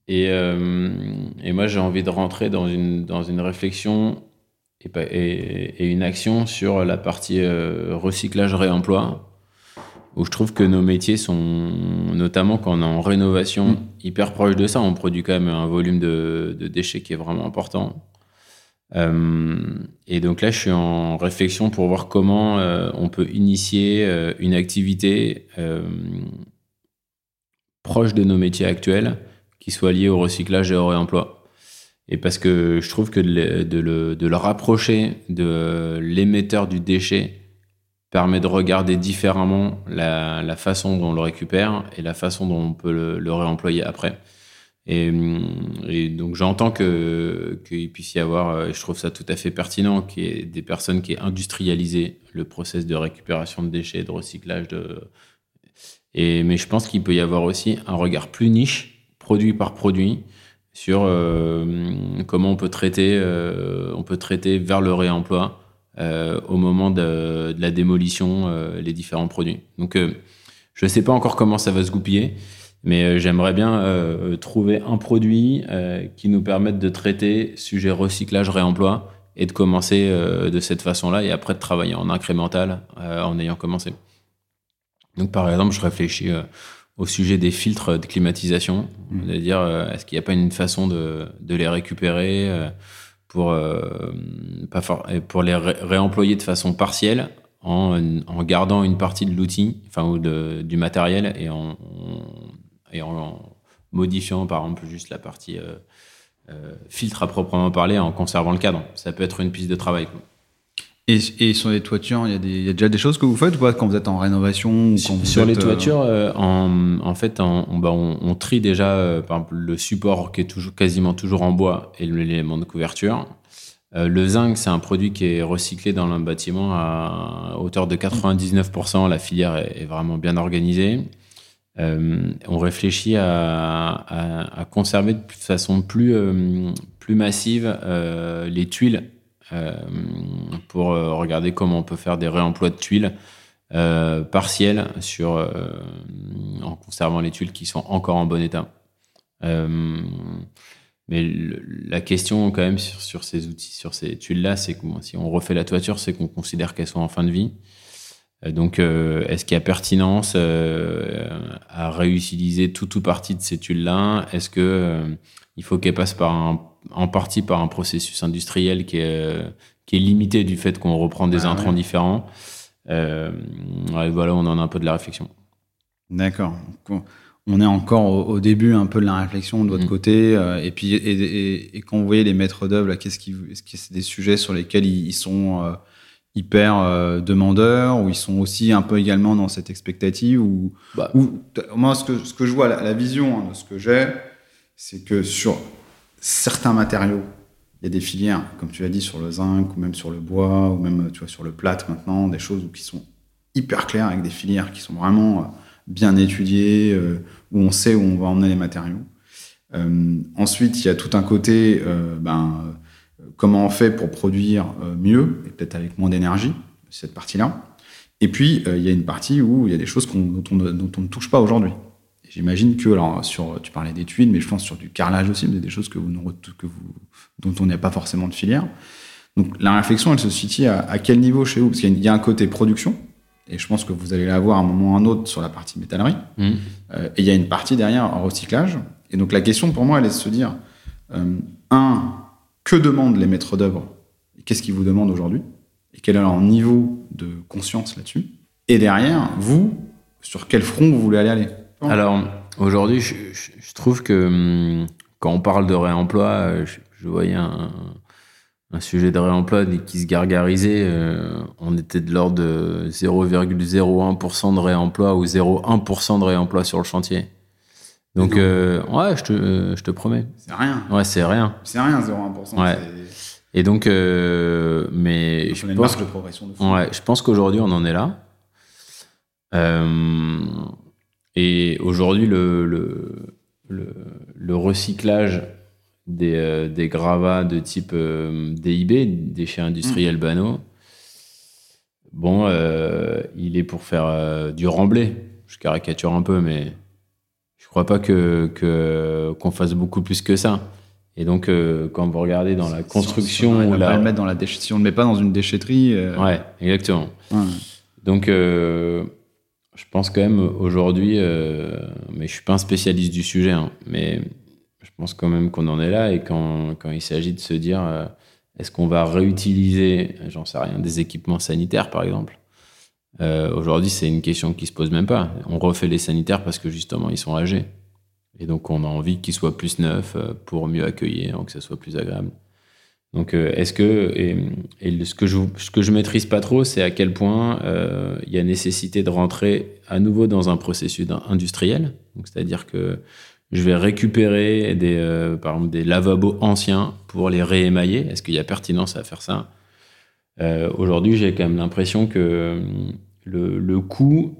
Et, et moi, j'ai envie de rentrer dans une, dans une réflexion et, et, et une action sur la partie recyclage-réemploi, où je trouve que nos métiers sont, notamment quand on est en rénovation, mm. hyper proche de ça. On produit quand même un volume de, de déchets qui est vraiment important. Euh, et donc là, je suis en réflexion pour voir comment euh, on peut initier euh, une activité proche de nos métiers actuels qui soit liée au recyclage et au réemploi. Et parce que je trouve que de le, rapprocher de l'émetteur du déchet permet de regarder différemment la, la, façon dont on le récupère et la façon dont on peut le, le réemployer après. Et, donc j'entends que qu'il puisse y avoir, euh, et je trouve ça tout à fait pertinent, qu'il des personnes qui aient industrialisé le process de récupération de déchets, de recyclage. De... Et, mais je pense qu'il peut y avoir aussi un regard plus niche, produit par produit, sur euh, comment on peut traiter, euh, on peut traiter vers le réemploi au moment de la démolition les différents produits. Donc je ne sais pas encore comment ça va se goupiller. Mais euh, j'aimerais bien euh, trouver un produit euh, qui nous permette de traiter sujet recyclage, réemploi et de commencer de cette façon-là et après de travailler en incrémental en ayant commencé. Donc par exemple, je réfléchis au sujet des filtres de climatisation, mmh. de dire est-ce qu'il n'y a pas une façon de, de les récupérer pour, pas pour les réemployer de façon partielle en, en, gardant une partie de l'outil, enfin ou de, du matériel et en, et en, modifiant par exemple juste la partie euh, euh, filtre à proprement parler en conservant le cadre. Ça peut être une piste de travail. Et, et, sur les toitures, il y, a déjà des choses que vous faites ou quand vous êtes en rénovation Sur les euh, toitures, en, en, fait, bah, on, on, trie déjà par exemple, le support qui est toujours, quasiment toujours en bois et l'élément de couverture. le zinc, c'est un produit qui est recyclé dans le bâtiment à hauteur de 99%. La filière est, est vraiment bien organisée. On réfléchit à, conserver de façon plus, plus massive les tuiles pour regarder comment on peut faire des réemplois de tuiles partiels sur, en conservant les tuiles qui sont encore en bon état. Mais la question quand même sur, ces outils, sur ces tuiles-là, c'est que si on refait la toiture, c'est qu'on considère qu'elles sont en fin de vie. Euh, donc, euh, est-ce qu'il y a pertinence euh, à réutiliser tout ou partie de ces tuiles-là? Est-ce que il faut qu'elles passent par en partie par un processus industriel qui est, qui est limité du fait qu'on reprend des ah intrants différents? Voilà, on en a un peu de la réflexion. D'accord on est encore au, début un peu de la réflexion de votre mm. côté. Et puis, et, quand vous voyez les maîtres d'œuvre, qu'est-ce qui, est-ce que c'est des sujets sur lesquels ils, sont hyper euh, demandeurs ou ils sont aussi un peu également dans cette expectative ou, bah. moi, ce que, ce que je vois, la, vision hein, de ce que j'ai, c'est que sur certains matériaux, il y a des filières, comme tu l'as dit, sur le zinc ou même sur le bois ou même tu vois, sur le plâtre maintenant, des choses qui sont hyper claires avec des filières qui sont vraiment bien étudié, euh, où on sait où on va emmener les matériaux. Euh, ensuite, il y a tout un côté, euh, ben, comment on fait pour produire mieux, et peut-être avec moins d'énergie, cette partie-là. Et puis, il y a une partie où il y a des choses dont, on, ne touche pas aujourd'hui. J'imagine que, alors, sur, tu parlais des tuiles, mais je pense sur du carrelage aussi, mais des choses que vous, que vous, dont on n'a pas forcément de filière. Donc, la réflexion, elle se situe à, à quel niveau chez vous? Parce qu'il y a un côté production, et je pense que vous allez l'avoir à un moment ou un autre sur la partie métallerie. Mmh. Euh, et il y a une partie derrière en recyclage. Et donc la question pour moi, elle est de se dire, euh, un, que demandent les maîtres d'œuvre et qu'est-ce qu'ils vous demandent aujourd'hui Et quel est leur niveau de conscience là-dessus Et derrière, vous, sur quel front vous voulez aller Alors, aujourd'hui, je, trouve que hum, quand on parle de réemploi, euh, je, voyais un, un sujet de réemploi qui se gargarisait, euh, on était de l'ordre de 0,01% de réemploi ou 0,1% de réemploi sur le chantier. Donc, euh, ouais, je te, euh, je te promets. C'est rien. Ouais, c'est rien. C'est rien, 0,1%. Ouais. Et donc, mais je pense, de progression de ouais, je pense qu'aujourd'hui, on en est là. et aujourd'hui, le, le, le, le recyclage des, euh, des gravats de type euh, DIB, déchets industriels mmh. banaux. Bon, euh, il est pour faire du remblai. Je caricature un peu, mais crois pas que qu'on fasse beaucoup plus que ça. Et donc, quand vous regardez dans la construction, si on, la... mettre dans la si on ne met pas dans une déchetterie, ouais, exactement. Donc, je pense quand même aujourd'hui, mais je suis pas un spécialiste du sujet, hein, mais je pense quand même qu'on en est là. Et quand, quand il s'agit de se dire, euh, est-ce qu'on va réutiliser, j'en sais rien, des équipements sanitaires, par exemple euh, Aujourd'hui, c'est une question qui se pose même pas. On refait les sanitaires parce que justement, ils sont âgés. Et donc, on a envie qu'ils soient plus neufs euh, pour mieux accueillir, que ça soit plus agréable. Donc, est-ce que, et, ce que je ce maîtrise pas trop, c'est à quel point il y a nécessité de rentrer à nouveau dans un processus industriel. C'est-à-dire que je vais récupérer des, euh, par exemple, des lavabos anciens pour les réémailler. Est-ce qu'il y a pertinence à faire ça? Euh, Aujourd'hui, j'ai quand même l'impression que euh, le, le coût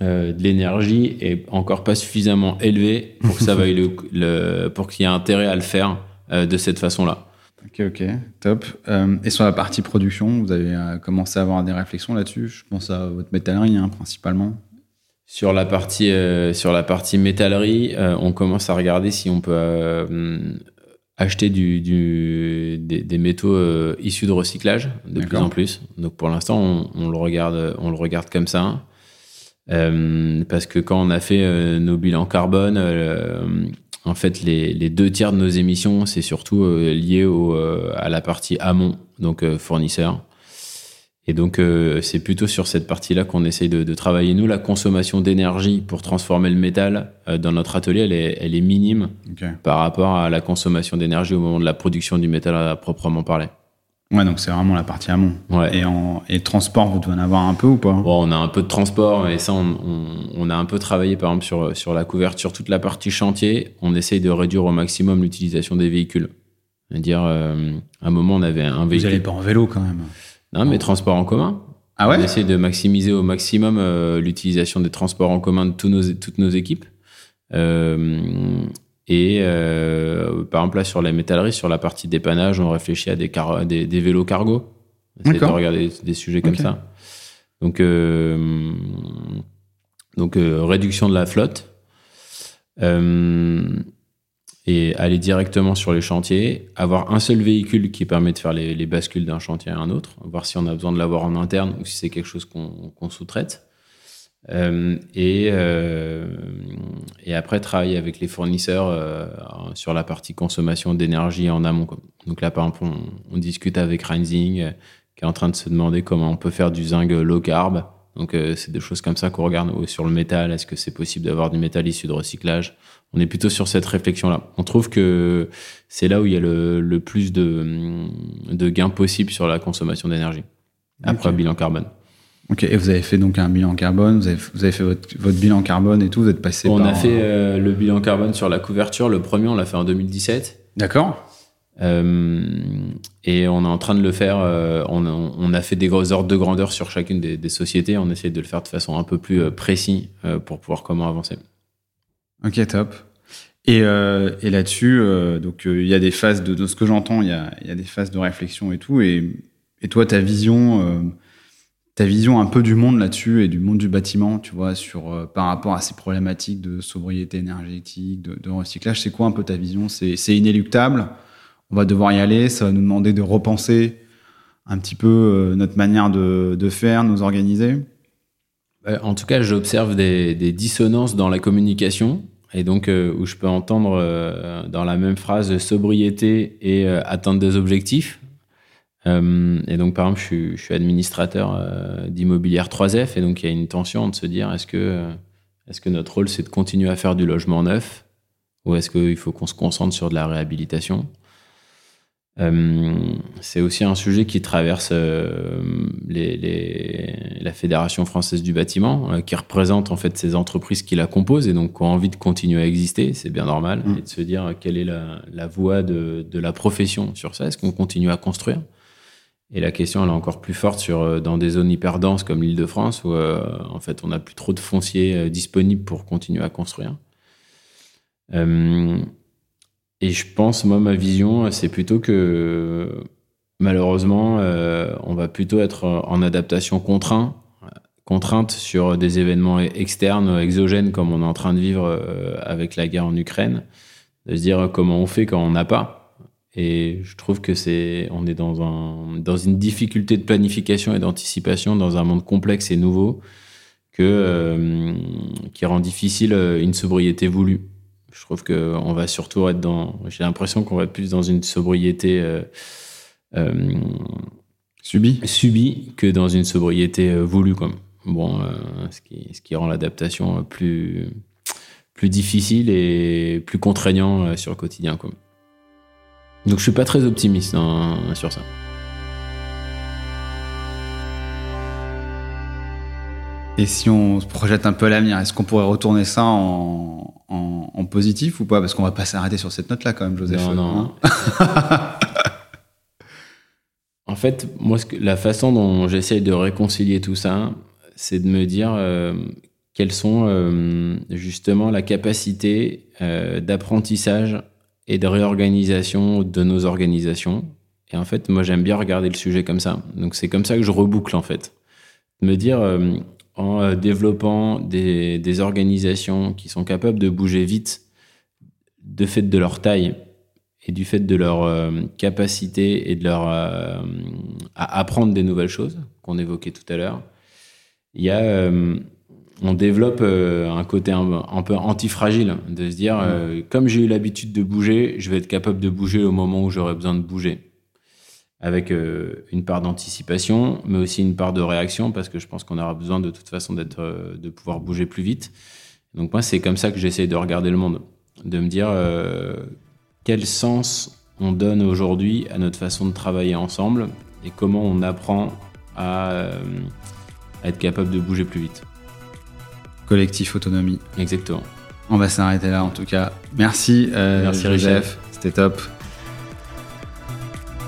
de l'énergie est encore pas suffisamment élevé pour que ça vaille le, pour qu'il y ait intérêt à le faire de cette façon-là. Ok, ok, top. et sur la partie production, vous avez commencé à avoir des réflexions là-dessus? Je pense à votre métallerie hein, principalement. Sur la partie, euh, sur la partie métallerie, euh, on commence à regarder si on peut euh, acheter du, du des, métaux issus de recyclage de plus en plus. Donc pour l'instant, on, on, le regarde, on le regarde comme ça. parce que quand on a fait nos bilans carbone, en fait, les, les, deux tiers de nos émissions, c'est surtout lié au, à la partie amont, donc fournisseur. Et donc, euh, c'est plutôt sur cette partie-là qu'on essaye de, travailler. Nous, la consommation d'énergie pour transformer le métal euh, dans notre atelier, elle est, elle est minime par rapport à la consommation d'énergie au moment de la production du métal à proprement parler. Ouais, donc c'est vraiment la partie amont. Ouais. Et, en, et transport, vous devez en avoir un peu ou pas? Bon, on a un peu de transport, et ça, on, on, a un peu travaillé, par exemple, sur, sur la couverture, toute la partie chantier. On essaye de réduire au maximum l'utilisation des véhicules. C'est-à-dire, euh, à un moment, on avait un véhicule. Vous n'allez pas en vélo quand même non, mais transport en commun. Ah ouais On essaie de maximiser au maximum euh, l'utilisation des transports en commun de tous nos, toutes nos équipes. Euh, et euh, par exemple, là, sur la métallerie, sur la partie dépannage, on réfléchit à des, car- des, des vélos cargo. On essaie de regarder des sujets comme ça. Donc, donc réduction de la flotte. Et aller directement sur les chantiers, avoir un seul véhicule qui permet de faire les, les bascules d'un chantier à un autre, voir si on a besoin de l'avoir en interne ou si c'est quelque chose qu'on sous-traite. Euh, et, euh, et après, travailler avec les fournisseurs euh, sur la partie consommation d'énergie en amont. Donc là, par exemple, on, discute avec euh, qui est en train de se demander comment on peut faire du zinc low carb. Donc, c'est des choses comme ça qu'on regarde sur le métal. Est-ce que c'est possible d'avoir du métal issu de recyclage? On est plutôt sur cette réflexion-là. On trouve que c'est là où il y a le, le plus de, de gains possibles sur la consommation d'énergie. Après, Ok. bilan carbone. Ok, et vous avez fait donc un bilan carbone, vous avez, vous avez fait votre, votre bilan carbone et tout, vous êtes passé on par... a fait euh, le bilan carbone sur la couverture. Le premier, on l'a fait en 2017. D'accord Euh, et on est en train de le faire. euh, on, a, on a fait des gros ordres de grandeur sur chacune des, des sociétés. On essaie de le faire de façon un peu plus précis euh, pour pouvoir comment avancer. Ok, top. Et, euh, là-dessus, euh, euh, il y a des phases de, ce que j'entends, il y a, des phases de réflexion et tout. Et, toi, ta vision, ta vision un peu du monde là-dessus et du monde du bâtiment, tu vois, sur par rapport à ces problématiques de sobriété énergétique, de, recyclage, c'est quoi un peu ta vision? C'est inéluctable? On va devoir y aller? Ça va nous demander de repenser un petit peu notre manière de, de faire, nous organiser? Euh, En tout cas, j'observe des, dissonances dans la communication. Et donc, euh, où je peux entendre euh, dans la même phrase sobriété et euh, atteinte des objectifs. Et donc, par exemple, je suis, administrateur d'immobilière 3F. Et donc, il y a une tension de se dire est-ce que, est-ce que notre rôle, c'est de continuer à faire du logement neuf Ou est-ce qu'il faut qu'on se concentre sur de la réhabilitation? C'est aussi un sujet qui traverse euh, les, les- la Fédération française du bâtiment, euh, qui représente en fait ces entreprises qui la composent et donc qui ont envie de continuer à exister, c'est bien normal, Mm. et de se dire euh, quelle est la, la voie de, de la profession sur ça, est-ce qu'on continue à construire? Et la question elle est encore plus forte sur, euh, dans des zones hyper denses comme l'Île-de-France, où euh, en fait on n'a plus trop de foncier euh, disponible pour continuer à construire. Euh, et je pense, moi, ma vision, c'est plutôt que malheureusement, euh, on va plutôt être en adaptation contraint, contrainte sur des événements externes, exogènes, comme on est en train de vivre euh, avec la guerre en Ukraine, de se dire comment on fait quand on n'a pas. Et je trouve que c'est, on est dans un, dans une difficulté de planification et d'anticipation dans un monde complexe et nouveau que, euh, qui rend difficile euh, une sobriété voulue. Je trouve qu'on va surtout être dans. J'ai l'impression qu'on va être plus dans une sobriété euh, euh, Subi subie que dans une sobriété euh, voulue. Bon, ce, qui, ce qui rend l'adaptation plus, plus difficile et plus contraignant sur le quotidien. Quoi. Donc je suis pas très optimiste hein, sur ça. Et si on se projette un peu à l'avenir, est-ce qu'on pourrait retourner ça en, en, en positif ou pas? Parce qu'on va pas s'arrêter sur cette note-là quand même, Joseph. Non, non. Hein? En fait, moi, la façon dont j'essaye de réconcilier tout ça, c'est de me dire euh, quelles sont euh, justement la capacité euh, d'apprentissage et de réorganisation de nos organisations. Et en fait, moi, j'aime bien regarder le sujet comme ça. Donc, c'est comme ça que je reboucle, en fait. Me dire, en euh, développant des, des organisations qui sont capables de bouger vite, de fait de leur taille, et du fait de leur euh, capacité et de leur euh, à apprendre des nouvelles choses qu'on évoquait tout à l'heure, il y a euh, on développe un côté un, un peu antifragile de se dire euh, comme j'ai eu l'habitude de bouger, je vais être capable de bouger au moment où j'aurai besoin de bouger avec euh, une part d'anticipation, mais aussi une part de réaction, parce que je pense qu'on aura besoin de toute façon d'être, euh, de pouvoir bouger plus vite. Donc moi, c'est comme ça que j'essaie de regarder le monde, de me dire euh, quel sens on donne aujourd'hui à notre façon de travailler ensemble et comment on apprend à, euh, à être capable de bouger plus vite. Collectif autonomie. Exactement. On va s'arrêter là en tout cas. Merci, euh, Merci, Joseph. C'était top.